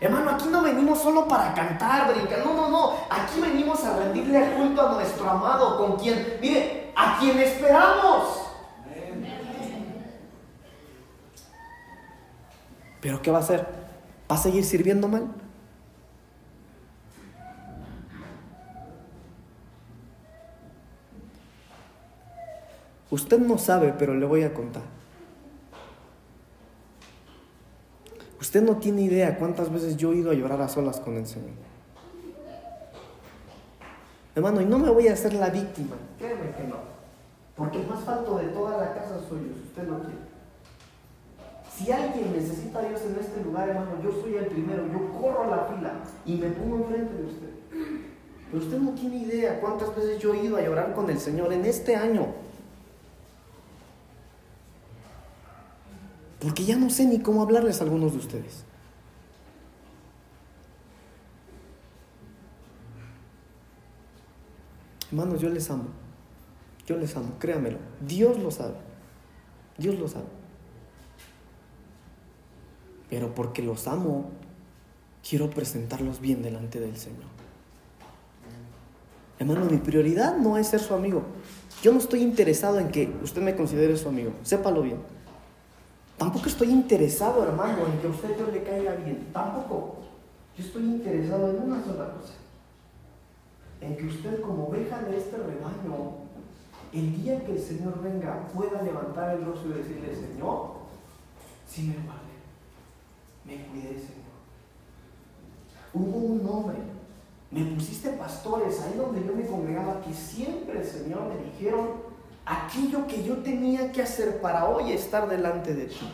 Hermano, aquí no venimos solo para cantar, brincar. No, no, no. Aquí venimos a rendirle culto a nuestro amado, con quien, mire, a quien esperamos. Pero ¿qué va a hacer? ¿Va a seguir sirviendo mal? Usted no sabe, pero le voy a contar. Usted no tiene idea cuántas veces yo he ido a llorar a solas con el Señor. Hermano, y no me voy a hacer la víctima, créeme que no. Porque el más falto de toda la casa soy yo, si usted lo quiere. Si alguien necesita a Dios en este lugar, hermano, yo soy el primero, yo corro la fila y me pongo enfrente de usted. Pero usted no tiene idea cuántas veces yo he ido a llorar con el Señor en este año. Porque ya no sé ni cómo hablarles a algunos de ustedes. Hermanos, yo les amo. Yo les amo, créanmelo. Dios lo sabe. Dios lo sabe. Pero porque los amo, quiero presentarlos bien delante del Señor. Hermano, mi prioridad no es ser su amigo. Yo no estoy interesado en que usted me considere su amigo. Sépalo bien. Tampoco estoy interesado, hermano, en que a usted yo le caiga bien. Tampoco. Yo estoy interesado en una sola cosa. En que usted como oveja de este rebaño, el día que el Señor venga, pueda levantar el rostro y decirle, Señor, si me vale, me cuidé, Señor. Hubo un hombre, me pusiste pastores ahí donde yo me congregaba, que siempre, Señor, me dijeron aquello que yo tenía que hacer para hoy estar delante de ti.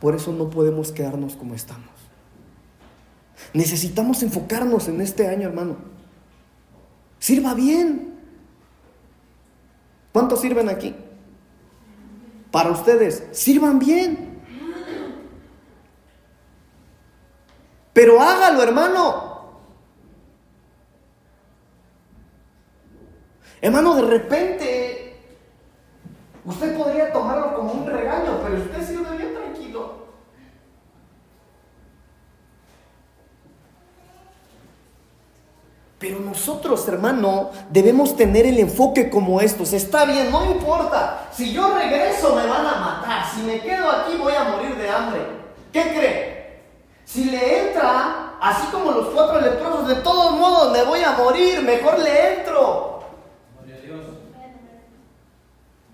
Por eso no podemos quedarnos como estamos. Necesitamos enfocarnos en este año, hermano. Sirva bien. ¿Cuántos sirven aquí? Para ustedes, sirvan bien. Pero hágalo, hermano. Hermano, de repente, usted podría tomarlo como un regaño, pero usted sirve bien tranquilo. Pero nosotros, hermano, debemos tener el enfoque como estos. Está bien, no importa. Si yo regreso me van a matar. Si me quedo aquí voy a morir de hambre. ¿Qué cree? Si le entra, así como los cuatro leprosos, de todos modos me voy a morir. Mejor le entro.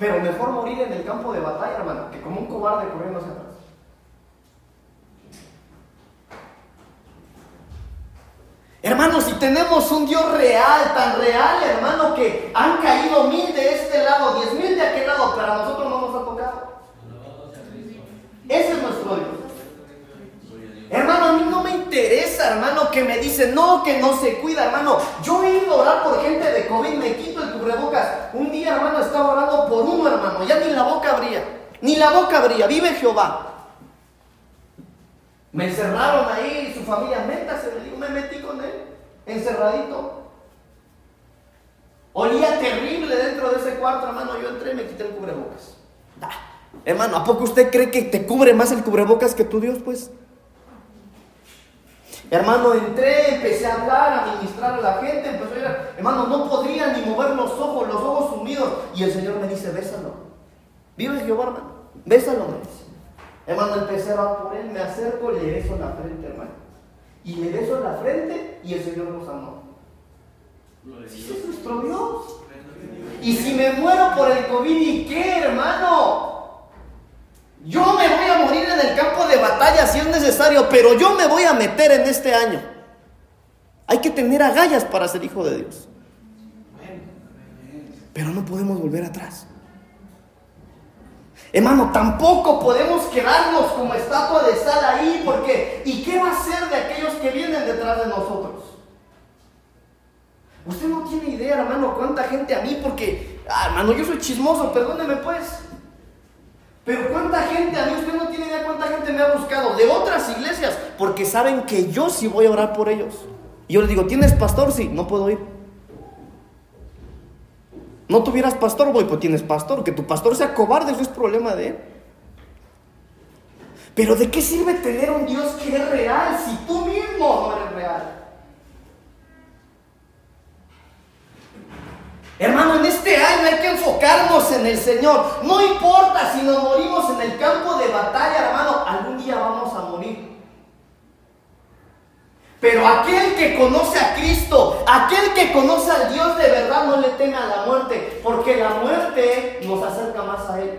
Pero mejor morir en el campo de batalla, hermano, que como un cobarde corriendo hacia atrás. Hermanos, si tenemos un Dios real, tan real, hermano, que han caído mil de este lado, diez mil de aquel lado, pero a nosotros no nos ha tocado. Ese es nuestro Dios. Hermano, a mí no me interesa, hermano, que me dicen, no, que no se cuida, hermano. Yo he ido a orar por gente de COVID, me quito el cubrebocas. Un día, hermano, estaba orando por uno, hermano, ya ni la boca abría, ni la boca abría, vive Jehová. Me encerraron ahí, su familia, métase, me digo, me metí con él, encerradito. Olía terrible dentro de ese cuarto, hermano. Yo entré y me quité el cubrebocas. hermano, ¿a poco usted cree que te cubre más el cubrebocas que tu Dios, pues? Hermano, entré, empecé a hablar, a ministrar a la gente, empezó a ir, hermano, no podría ni mover los ojos, los ojos sumidos. Y el Señor me dice, bésalo. Vive Jehová, hermano. Bésalo, me dice. Hermano, empecé a por él, me acerco, le beso en la frente, hermano. Y le beso en la frente y el Señor nos amó. Ese es nuestro Dios. Y si me muero por el COVID, ¿y qué, hermano? Yo me voy a morir en el campo de batalla si es necesario, pero yo me voy a meter en este año. Hay que tener agallas para ser hijo de Dios. Pero no podemos volver atrás. Hermano, tampoco podemos quedarnos como estatua de sal ahí, porque ¿y qué va a ser de aquellos que vienen detrás de nosotros? Usted no tiene idea, hermano, cuánta gente a mí, porque, ah, hermano, yo soy chismoso, perdóneme pues. Pero cuánta gente, a mí usted no tiene idea cuánta gente me ha buscado de otras iglesias, porque saben que yo sí voy a orar por ellos. Y yo les digo, ¿tienes pastor? Sí, no puedo ir. No tuvieras pastor, voy, pues tienes pastor. Que tu pastor sea cobarde, eso es problema de él. Pero ¿de qué sirve tener un Dios que es real si tú mismo no eres Hermano, en este año hay que enfocarnos en el Señor. No importa si nos morimos en el campo de batalla, hermano, algún día vamos a morir. Pero aquel que conoce a Cristo, aquel que conoce al Dios de verdad, no le teme a la muerte, porque la muerte nos acerca más a Él.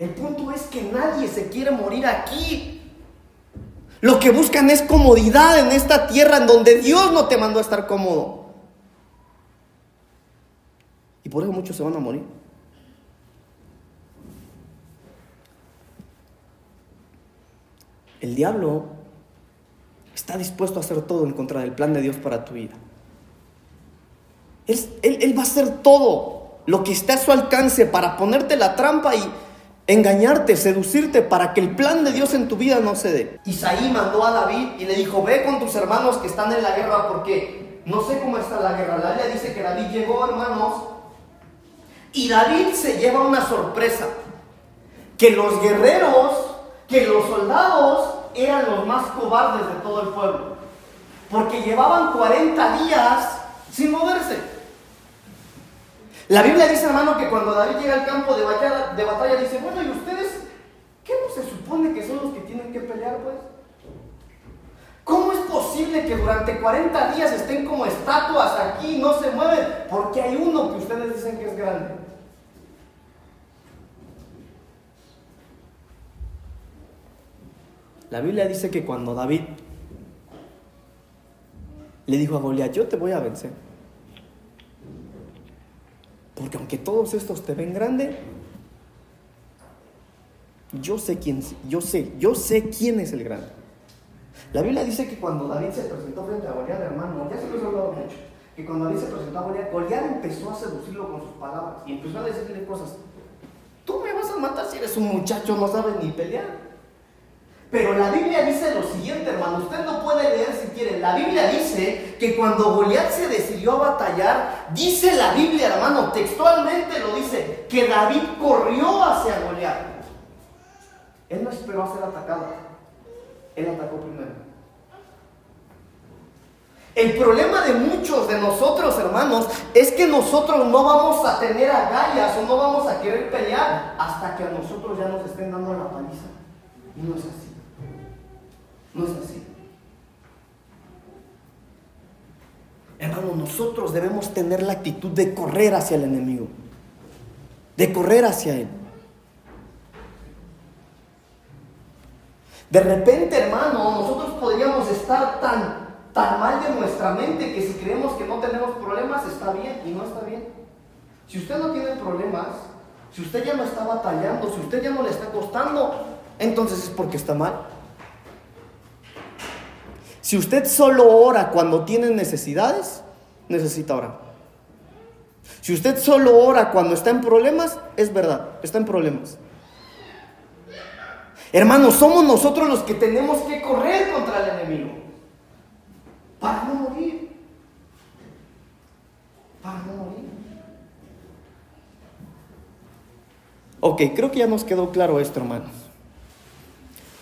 El punto es que nadie se quiere morir aquí. Lo que buscan es comodidad en esta tierra en donde Dios no te mandó a estar cómodo. Y por eso muchos se van a morir. El diablo está dispuesto a hacer todo en contra del plan de Dios para tu vida. Él, va a hacer todo lo que esté a su alcance para ponerte la trampa y engañarte, seducirte para que el plan de Dios en tu vida no se dé. Isaí mandó a David y le dijo, ve con tus hermanos que están en la guerra porque no sé cómo está la guerra. La Biblia dice que David llegó, hermanos, y David se lleva una sorpresa, que los guerreros, que los soldados eran los más cobardes de todo el pueblo. Porque llevaban 40 días sin moverse. La Biblia dice, hermano, que cuando David llega al campo de batalla, dice, bueno, ¿y ustedes qué no se supone que son los que tienen que pelear, pues? ¿Cómo es posible que durante 40 días estén como estatuas aquí y no se mueven? Porque hay uno que ustedes dicen que es grande. La Biblia dice que cuando David le dijo a Goliat, yo te voy a vencer. Porque aunque todos estos te ven grande, yo sé quién, yo sé, yo sé quién es el grande. La Biblia dice que cuando David se presentó frente a Goliat, hermano, ya se lo he hablado mucho, que cuando David se presentó a Goliat, Goliat empezó a seducirlo con sus palabras y empezó a decirle cosas. Tú me vas a matar si eres un muchacho, no sabes ni pelear. Pero la Biblia dice lo siguiente, hermano, usted no puede leer si quiere. La Biblia dice que cuando Goliat se decidió a batallar, dice la Biblia, hermano, textualmente lo dice, que David corrió hacia Goliat. Él no esperó a ser atacado, él atacó primero. El problema de muchos de nosotros, hermanos, es que nosotros no vamos a tener agallas o no vamos a querer pelear hasta que a nosotros ya nos estén dando la paliza. Y no es así. No es así. Hermano, nosotros debemos tener la actitud de correr hacia el enemigo, de correr hacia él. De repente, hermano, nosotros podríamos estar tan, tan mal de nuestra mente que si creemos que no tenemos problemas, está bien y no está bien. Si usted no tiene problemas, si usted ya no está batallando, si usted ya no le está costando, entonces es porque está mal. Si usted solo ora cuando tiene necesidades, necesita orar. Si usted solo ora cuando está en problemas, es verdad, está en problemas. Hermanos, somos nosotros los que tenemos que correr contra el enemigo. Para no morir. Para no morir. Ok, creo que ya nos quedó claro esto, hermanos.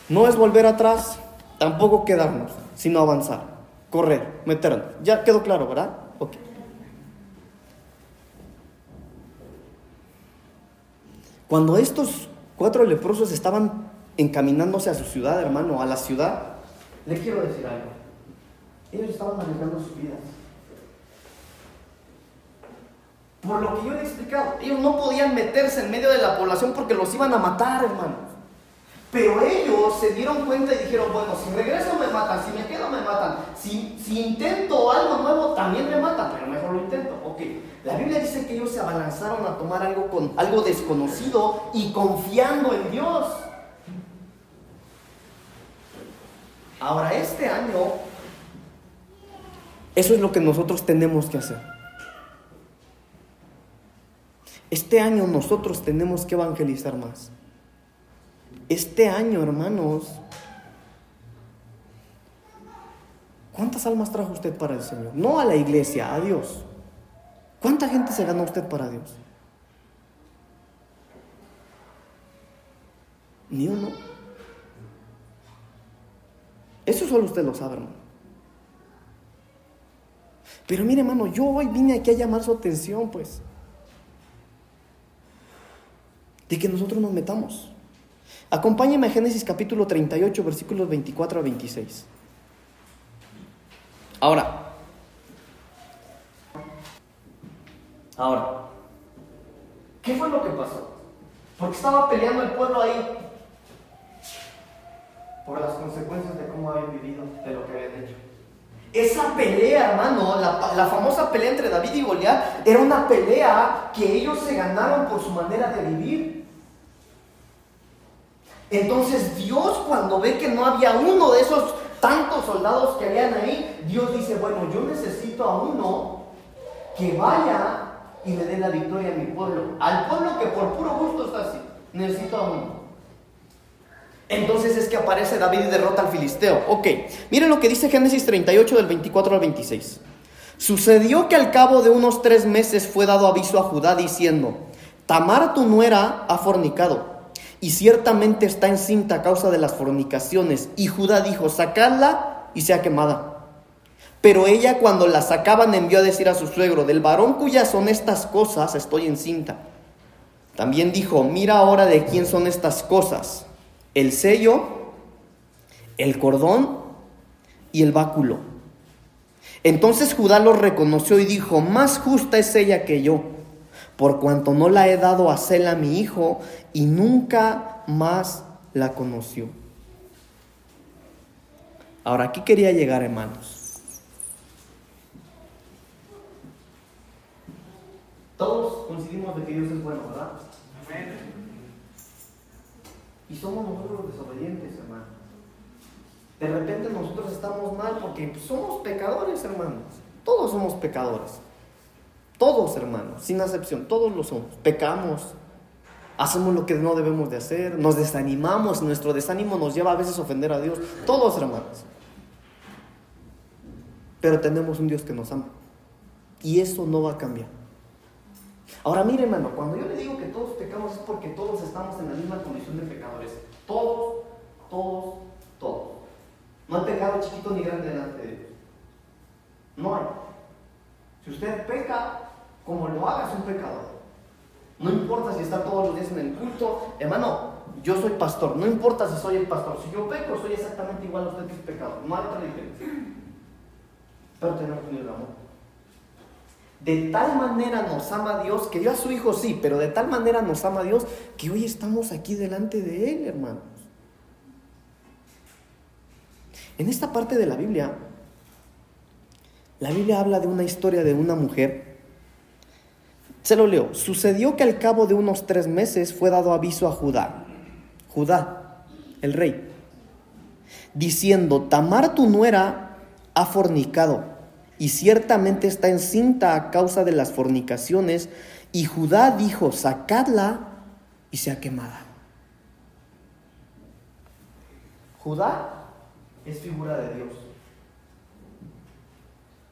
No es volver atrás, tampoco quedarnos sino avanzar, correr, meternos. Ya quedó claro, ¿verdad? Ok. Cuando estos cuatro leprosos estaban encaminándose a su ciudad, hermano, a la ciudad, le quiero decir algo. Ellos estaban manejando sus vidas. Por lo que yo he explicado, ellos no podían meterse en medio de la población porque los iban a matar, hermano. Pero ellos se dieron cuenta y dijeron, bueno, si regreso me matan, si me quedo me matan, si, si intento algo nuevo también me matan, pero mejor lo intento. Ok, la Biblia dice que ellos se abalanzaron a tomar algo, con, algo desconocido y confiando en Dios. Ahora, este año, eso es lo que nosotros tenemos que hacer. Este año nosotros tenemos que evangelizar más. Este año, hermanos, ¿cuántas almas trajo usted para el Señor? No a la iglesia, a Dios. ¿Cuánta gente se ganó usted para Dios? Ni uno. Eso solo usted lo sabe, hermano. Pero mire, hermano, yo hoy vine aquí a llamar su atención, pues, de que nosotros nos metamos. Acompáñeme a Génesis capítulo 38, versículos 24 a 26. Ahora, ahora, ¿qué fue lo que pasó? Porque estaba peleando el pueblo ahí por las consecuencias de cómo habían vivido, de lo que habían hecho. Esa pelea, hermano, la, la, famosa pelea entre David y Goliat, era una pelea que ellos se ganaron por su manera de vivir. Entonces Dios cuando ve que no había uno de esos tantos soldados que habían ahí, Dios dice, bueno, yo necesito a uno que vaya y le dé la victoria a mi pueblo. Al pueblo que por puro gusto está así. Necesito a uno. Entonces es que aparece David y derrota al filisteo. Ok, miren lo que dice Génesis 38 del 24 al 26. Sucedió que al cabo de unos tres meses fue dado aviso a Judá diciendo, Tamar tu nuera ha fornicado y ciertamente está encinta a causa de las fornicaciones. Y Judá dijo, sacadla y sea quemada. Pero ella cuando la sacaban envió a decir a su suegro, del varón cuyas son estas cosas, estoy encinta. También dijo, mira ahora de quién son estas cosas, el sello, el cordón y el báculo. Entonces Judá lo reconoció y dijo, más justa es ella que yo, por cuanto no la he dado a Sela mi hijo, y nunca más la conoció. Ahora, aquí quería llegar, hermanos. Todos coincidimos de que Dios es bueno, ¿verdad? Amén. Y somos nosotros los desobedientes, hermanos. De repente nosotros estamos mal porque somos pecadores, hermanos. Todos somos pecadores. Todos, hermanos, sin excepción, todos lo somos. Pecamos, hacemos lo que no debemos de hacer, nos desanimamos, nuestro desánimo nos lleva a veces a ofender a Dios. Todos, hermanos. Pero tenemos un Dios que nos ama. Y eso no va a cambiar. Ahora mire, hermano, cuando yo le digo que todos pecamos es porque todos estamos en la misma condición de pecadores. Todos, todos, todos. No hay pecado chiquito ni grande delante de Dios. No hay. Si usted peca, como lo haga, es un pecador. No importa si está todos los días en el culto. Hermano, yo soy pastor. No importa si soy el pastor. Si yo peco, soy exactamente igual a usted que es pecador. No hay otra diferencia. Pero tenemos un el amor. De tal manera nos ama Dios, que dio a su Hijo sí, pero de tal manera nos ama Dios que hoy estamos aquí delante de Él, hermanos. En esta parte de la Biblia, la Biblia habla de una historia de una mujer. Se lo leo. Sucedió que al cabo de unos tres meses fue dado aviso a Judá, Judá, el rey, diciendo, Tamar tu nuera ha fornicado y ciertamente está encinta a causa de las fornicaciones. Y Judá dijo, sacadla y sea quemada. Judá es figura de Dios.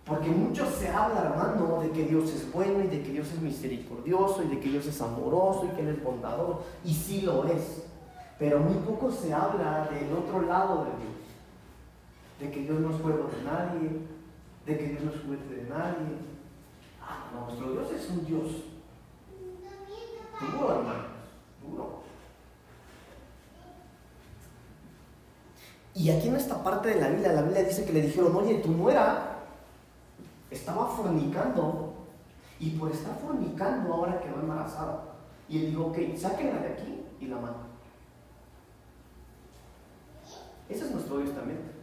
Porque mucho se habla, hermano, de que Dios es bueno y de que Dios es misericordioso y de que Dios es amoroso y que Él es bondador. Y sí lo es. Pero muy poco se habla del otro lado de Dios. De que Dios no es juego de nadie, de que Dios no es juguete de nadie. Ah, nuestro Dios es un Dios duro, hermano, duro. Y aquí en esta parte de la Biblia, la Biblia dice que le dijeron, oye, tu nuera estaba fornicando y por estar fornicando ahora quedó embarazada. Y él dijo, ok, sáquenla de aquí y la mata. Ese es nuestro Dios también.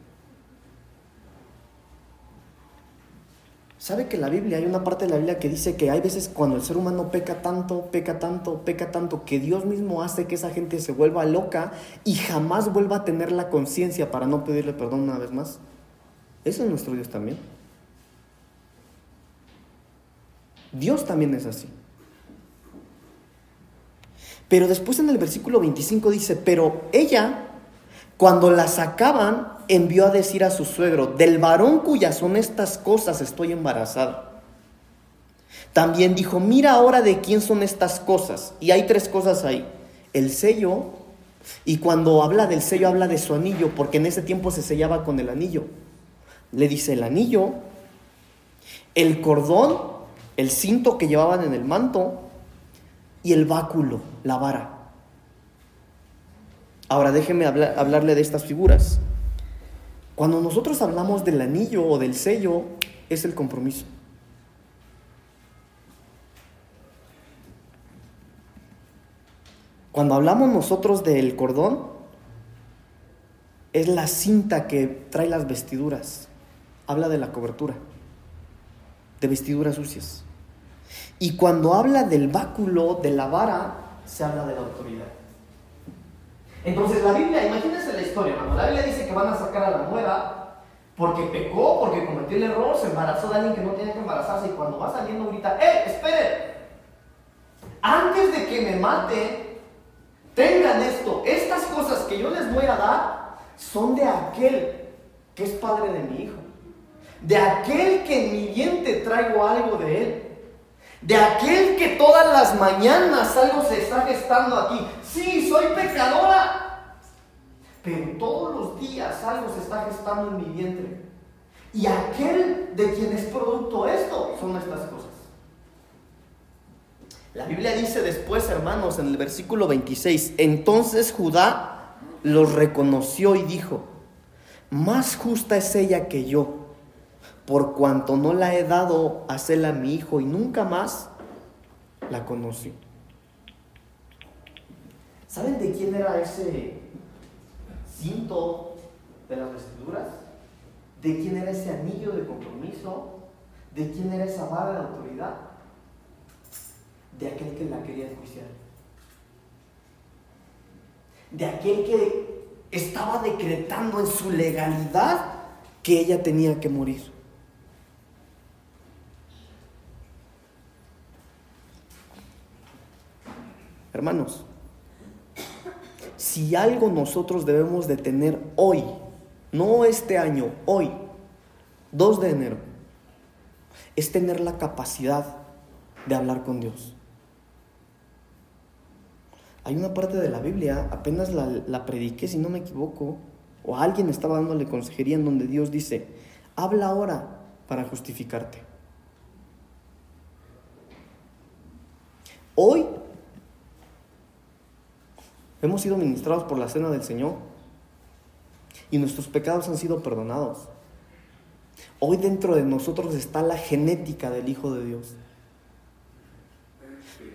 ¿Sabe que la Biblia hay una parte de la Biblia que dice que hay veces cuando el ser humano peca tanto, peca tanto, peca tanto, que Dios mismo hace que esa gente se vuelva loca y jamás vuelva a tener la conciencia para no pedirle perdón una vez más? Ese es nuestro Dios también. Dios también es así. Pero después en el versículo 25 dice, pero ella, cuando la sacaban, envió a decir a su suegro, del varón cuyas son estas cosas estoy embarazada. También dijo, mira ahora de quién son estas cosas. Y hay tres cosas ahí. El sello, y cuando habla del sello habla de su anillo, porque en ese tiempo se sellaba con el anillo. Le dice el anillo, el cordón el cinto que llevaban en el manto y el báculo, la vara. Ahora déjeme hablarle de estas figuras. Cuando nosotros hablamos del anillo o del sello, es el compromiso. Cuando hablamos nosotros del cordón, es la cinta que trae las vestiduras. Habla de la cobertura, de vestiduras sucias. Y cuando habla del báculo, de la vara, se habla de la autoridad. Entonces la Biblia, imagínense la historia, hermano. La Biblia dice que van a sacar a la nueva porque pecó, porque cometió el error, se embarazó de alguien que no tiene que embarazarse y cuando va saliendo grita, ¡eh, espere! Antes de que me mate, tengan esto, estas cosas que yo les voy a dar son de aquel que es padre de mi hijo, de aquel que en mi diente traigo algo de él de aquel que todas las mañanas algo se está gestando aquí. Sí, soy pecadora. Pero todos los días algo se está gestando en mi vientre. Y aquel de quien es producto esto son estas cosas. La Biblia dice después, hermanos, en el versículo 26, entonces Judá los reconoció y dijo, más justa es ella que yo, por cuanto no la he dado a hacerla a mi hijo y nunca más la conocí. ¿Saben de quién era ese cinto de las vestiduras? ¿De quién era ese anillo de compromiso? ¿De quién era esa vara de autoridad? De aquel que la quería enjuiciar. De aquel que estaba decretando en su legalidad que ella tenía que morir. Hermanos, si algo nosotros debemos de tener hoy, no este año, hoy, 2 de enero, es tener la capacidad de hablar con Dios. Hay una parte de la Biblia, apenas la, la prediqué, si no me equivoco, o alguien estaba dándole consejería en donde Dios dice, habla ahora para justificarte. Hoy hemos sido ministrados por la cena del Señor y nuestros pecados han sido perdonados. Hoy dentro de nosotros está la genética del Hijo de Dios.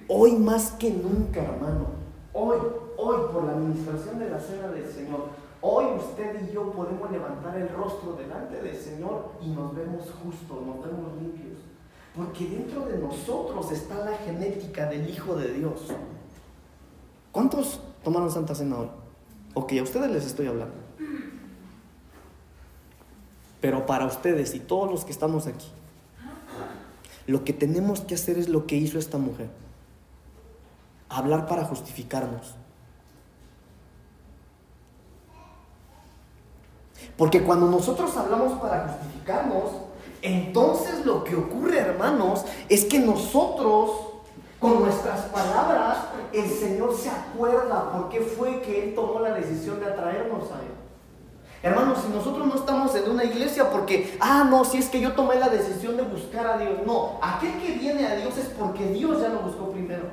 Hoy más que nunca, hermano, hoy, hoy por la administración de la cena del Señor, hoy usted y yo podemos levantar el rostro delante del Señor y nos vemos justos, nos vemos limpios. Porque dentro de nosotros está la genética del Hijo de Dios. ¿Cuántos tomaron Santa Cena hoy? Ok, a ustedes les estoy hablando. Pero para ustedes y todos los que estamos aquí, lo que tenemos que hacer es lo que hizo esta mujer. Hablar para justificarnos. Porque cuando nosotros hablamos para justificarnos, entonces lo que ocurre, hermanos, es que nosotros, con nuestras palabras, el Señor se acuerda por qué fue que Él tomó la decisión de atraernos a Él. Hermanos, si nosotros no estamos en una iglesia porque, ah, no, si es que yo tomé la decisión de buscar a Dios, no, aquel que viene a Dios es porque Dios ya lo buscó primero.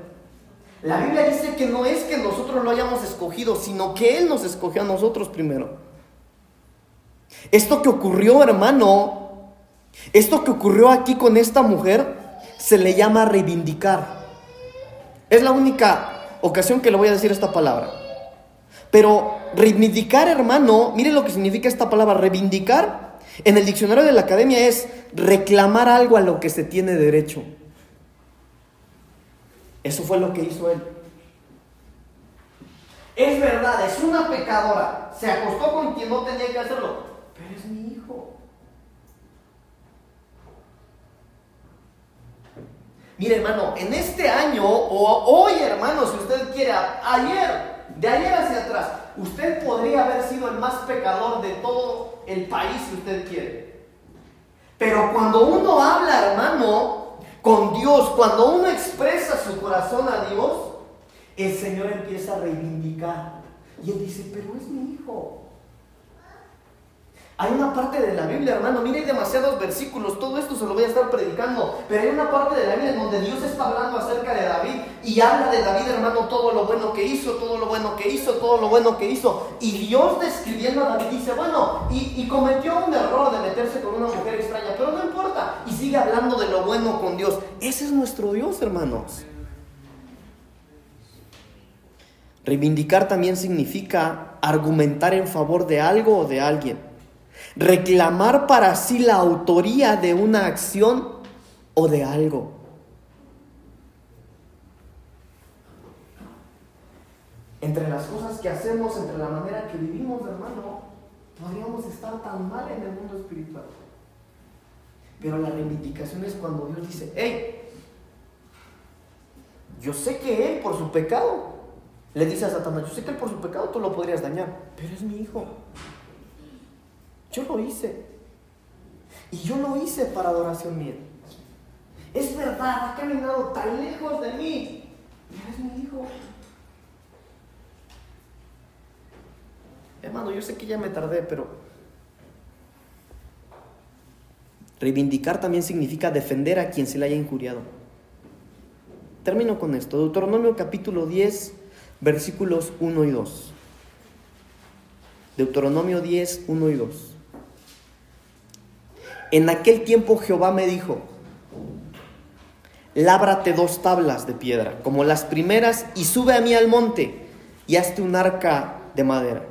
La Biblia dice que no es que nosotros lo hayamos escogido, sino que Él nos escogió a nosotros primero. Esto que ocurrió, hermano, esto que ocurrió aquí con esta mujer, se le llama reivindicar. Es la única ocasión que le voy a decir esta palabra. Pero reivindicar, hermano, mire lo que significa esta palabra, reivindicar. En el diccionario de la academia es reclamar algo a lo que se tiene derecho. Eso fue lo que hizo él. Es verdad, es una pecadora. Se acostó con quien no tenía que hacerlo. Pero es mi hijo. Mire, hermano, en este año, o hoy, hermano, si usted quiere, ayer, de ayer hacia atrás, usted podría haber sido el más pecador de todo el país, si usted quiere. Pero cuando uno habla, hermano, con Dios, cuando uno expresa su corazón a Dios, el Señor empieza a reivindicar. Y Él dice, pero es mi hijo. Hay una parte de la Biblia, hermano, mire, hay demasiados versículos, todo esto se lo voy a estar predicando, pero hay una parte de la Biblia en donde Dios está hablando acerca de David y habla de David, hermano, todo lo bueno que hizo, todo lo bueno que hizo, todo lo bueno que hizo. Y Dios describiendo a David dice, bueno, y, y cometió un error de meterse con una mujer extraña, pero no importa. Y sigue hablando de lo bueno con Dios. Ese es nuestro Dios, hermanos. Reivindicar también significa argumentar en favor de algo o de alguien reclamar para sí la autoría de una acción o de algo. Entre las cosas que hacemos, entre la manera que vivimos, hermano, podríamos estar tan mal en el mundo espiritual. Pero la reivindicación es cuando Dios dice, hey, yo sé que Él por su pecado, le dice a Satanás, yo sé que Él por su pecado tú lo podrías dañar, pero es mi hijo. Yo lo hice. Y yo lo hice para adoración mía. Es verdad, ha caminado tan lejos de mí. Pero es mi hijo. hermano, yo sé que ya me tardé, pero reivindicar también significa defender a quien se le haya injuriado. Termino con esto. Deuteronomio capítulo 10, versículos 1 y 2. Deuteronomio 10, 1 y 2. En aquel tiempo Jehová me dijo, lábrate dos tablas de piedra, como las primeras, y sube a mí al monte, y hazte un arca de madera.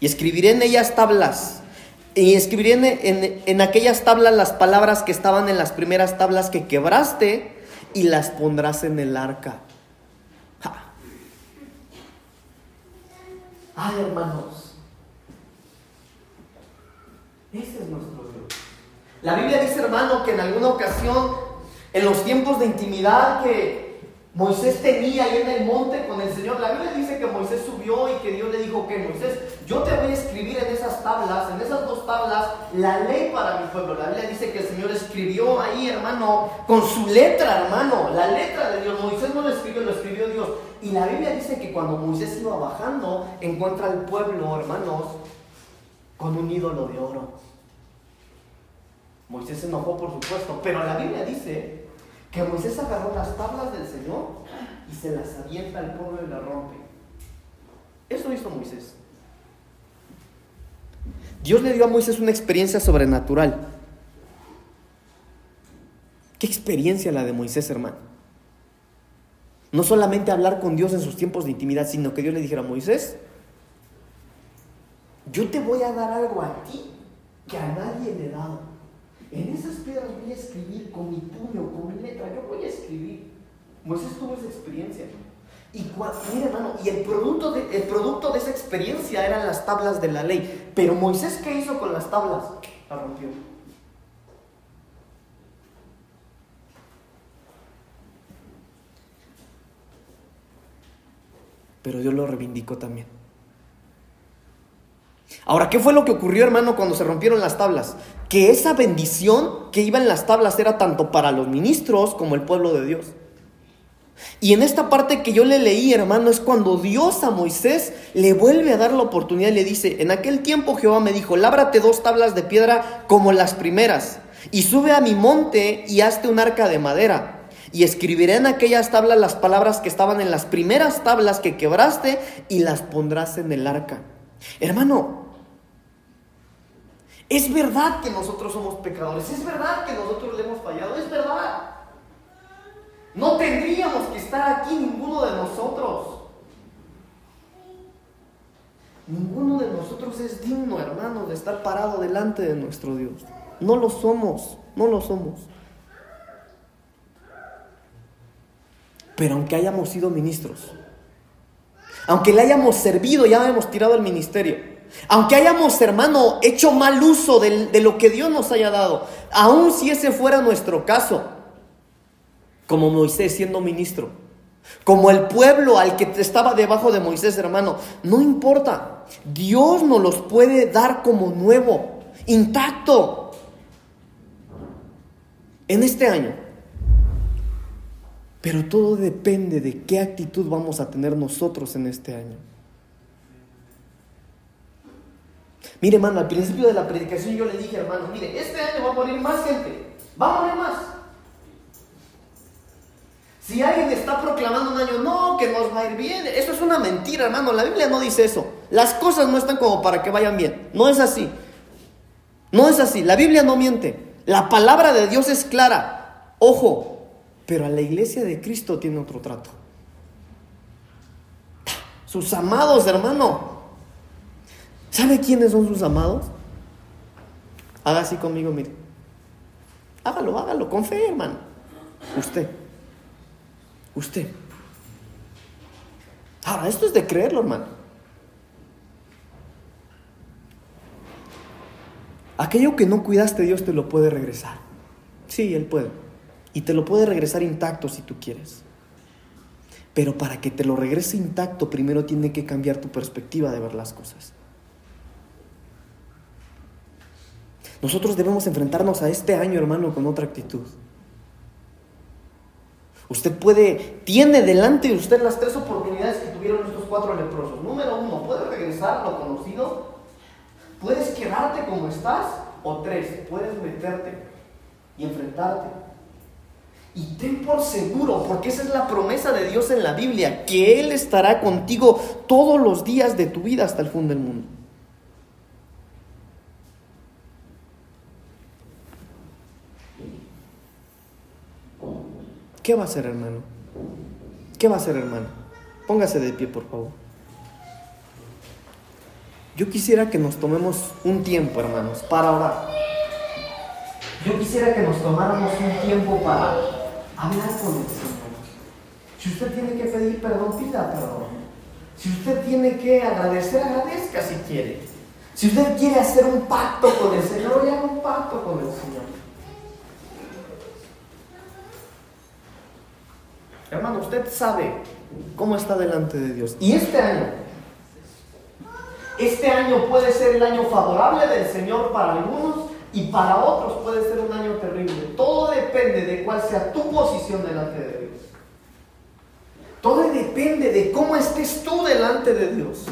Y escribiré en ellas tablas, y escribiré en, en, aquellas tablas las palabras que estaban en las primeras tablas que quebraste, y las pondrás en el arca. Ay, hermanos, ese es nuestro Dios. La Biblia dice, hermano, que en alguna ocasión, en los tiempos de intimidad que Moisés tenía ahí en el monte con el Señor. La Biblia dice que Moisés subió y que Dios le dijo que Moisés, yo te voy a escribir en esas tablas, en esas dos tablas, la ley para mi pueblo. La Biblia dice que el Señor escribió ahí, hermano, con su letra, hermano, la letra de Dios. Moisés no lo escribió, lo escribió Dios. Y la Biblia dice que cuando Moisés iba bajando, encuentra al pueblo, hermanos, con un ídolo de oro. Moisés se enojó, por supuesto, pero la Biblia dice que Moisés agarró las tablas del Señor y se las avienta al pueblo y las rompe. Eso hizo Moisés. Dios le dio a Moisés una experiencia sobrenatural. ¿Qué experiencia la de Moisés, hermano? No solamente hablar con Dios en sus tiempos de intimidad, sino que Dios le dijera a Moisés, yo te voy a dar algo a ti que a nadie le he dado. En esas piedras voy a escribir con mi puño, con mi letra, yo voy a escribir. Moisés tuvo esa experiencia. Y mira, hermano, y el producto, de, el producto de esa experiencia eran las tablas de la ley. Pero Moisés, ¿qué hizo con las tablas? La rompió. Pero Dios lo reivindicó también. Ahora, ¿qué fue lo que ocurrió, hermano, cuando se rompieron las tablas? Que esa bendición que iba en las tablas era tanto para los ministros como el pueblo de Dios. Y en esta parte que yo le leí, hermano, es cuando Dios a Moisés le vuelve a dar la oportunidad y le dice, en aquel tiempo Jehová me dijo, lábrate dos tablas de piedra como las primeras, y sube a mi monte y hazte un arca de madera. Y escribiré en aquellas tablas las palabras que estaban en las primeras tablas que quebraste y las pondrás en el arca. Hermano, es verdad que nosotros somos pecadores, es verdad que nosotros le hemos fallado, es verdad. No tendríamos que estar aquí ninguno de nosotros. Ninguno de nosotros es digno, hermano, de estar parado delante de nuestro Dios. No lo somos, no lo somos. Pero aunque hayamos sido ministros, aunque le hayamos servido, ya hemos tirado el ministerio, aunque hayamos, hermano, hecho mal uso de, lo que Dios nos haya dado, aun si ese fuera nuestro caso, como Moisés siendo ministro, como el pueblo al que estaba debajo de Moisés, hermano, no importa, Dios nos los puede dar como nuevo, intacto, en este año. Pero todo depende de qué actitud vamos a tener nosotros en este año. Mire, hermano, al principio de la predicación yo le dije, hermano, mire, este año va a morir más gente. Va a morir más. Si alguien está proclamando un año, no, que nos va a ir bien, eso es una mentira, hermano. La Biblia no dice eso. Las cosas no están como para que vayan bien. No es así. No es así. La Biblia no miente. La palabra de Dios es clara. Ojo, pero a la iglesia de Cristo tiene otro trato. Sus amados, hermano, ¿Sabe quiénes son sus amados? Haga así conmigo, mire. Hágalo, hágalo, con fe, hermano. Usted. Usted. Ahora, esto es de creerlo, hermano. Aquello que no cuidaste, Dios te lo puede regresar. Sí, Él puede. Y te lo puede regresar intacto si tú quieres. Pero para que te lo regrese intacto, primero tiene que cambiar tu perspectiva de ver las cosas. Nosotros debemos enfrentarnos a este año, hermano, con otra actitud. Usted puede, tiene delante de usted las tres oportunidades que tuvieron estos cuatro leprosos. Número uno, puedes regresar a lo conocido, puedes quedarte como estás, o tres, puedes meterte y enfrentarte. Y ten por seguro, porque esa es la promesa de Dios en la Biblia, que Él estará contigo todos los días de tu vida hasta el fin del mundo. ¿Qué va a hacer, hermano? ¿Qué va a hacer, hermano? Póngase de pie, por favor. Yo quisiera que nos tomemos un tiempo, hermanos, para orar. Yo quisiera que nos tomáramos un tiempo para hablar con el Señor. Si usted tiene que pedir perdón, pida perdón. Si usted tiene que agradecer, agradezca si quiere. Si usted quiere hacer un pacto con el Señor, haga un pacto con el Señor. Hermano, usted sabe cómo está delante de Dios. Y este año, este año puede ser el año favorable del Señor para algunos y para otros puede ser un año terrible. Todo depende de cuál sea tu posición delante de Dios. Todo depende de cómo estés tú delante de Dios.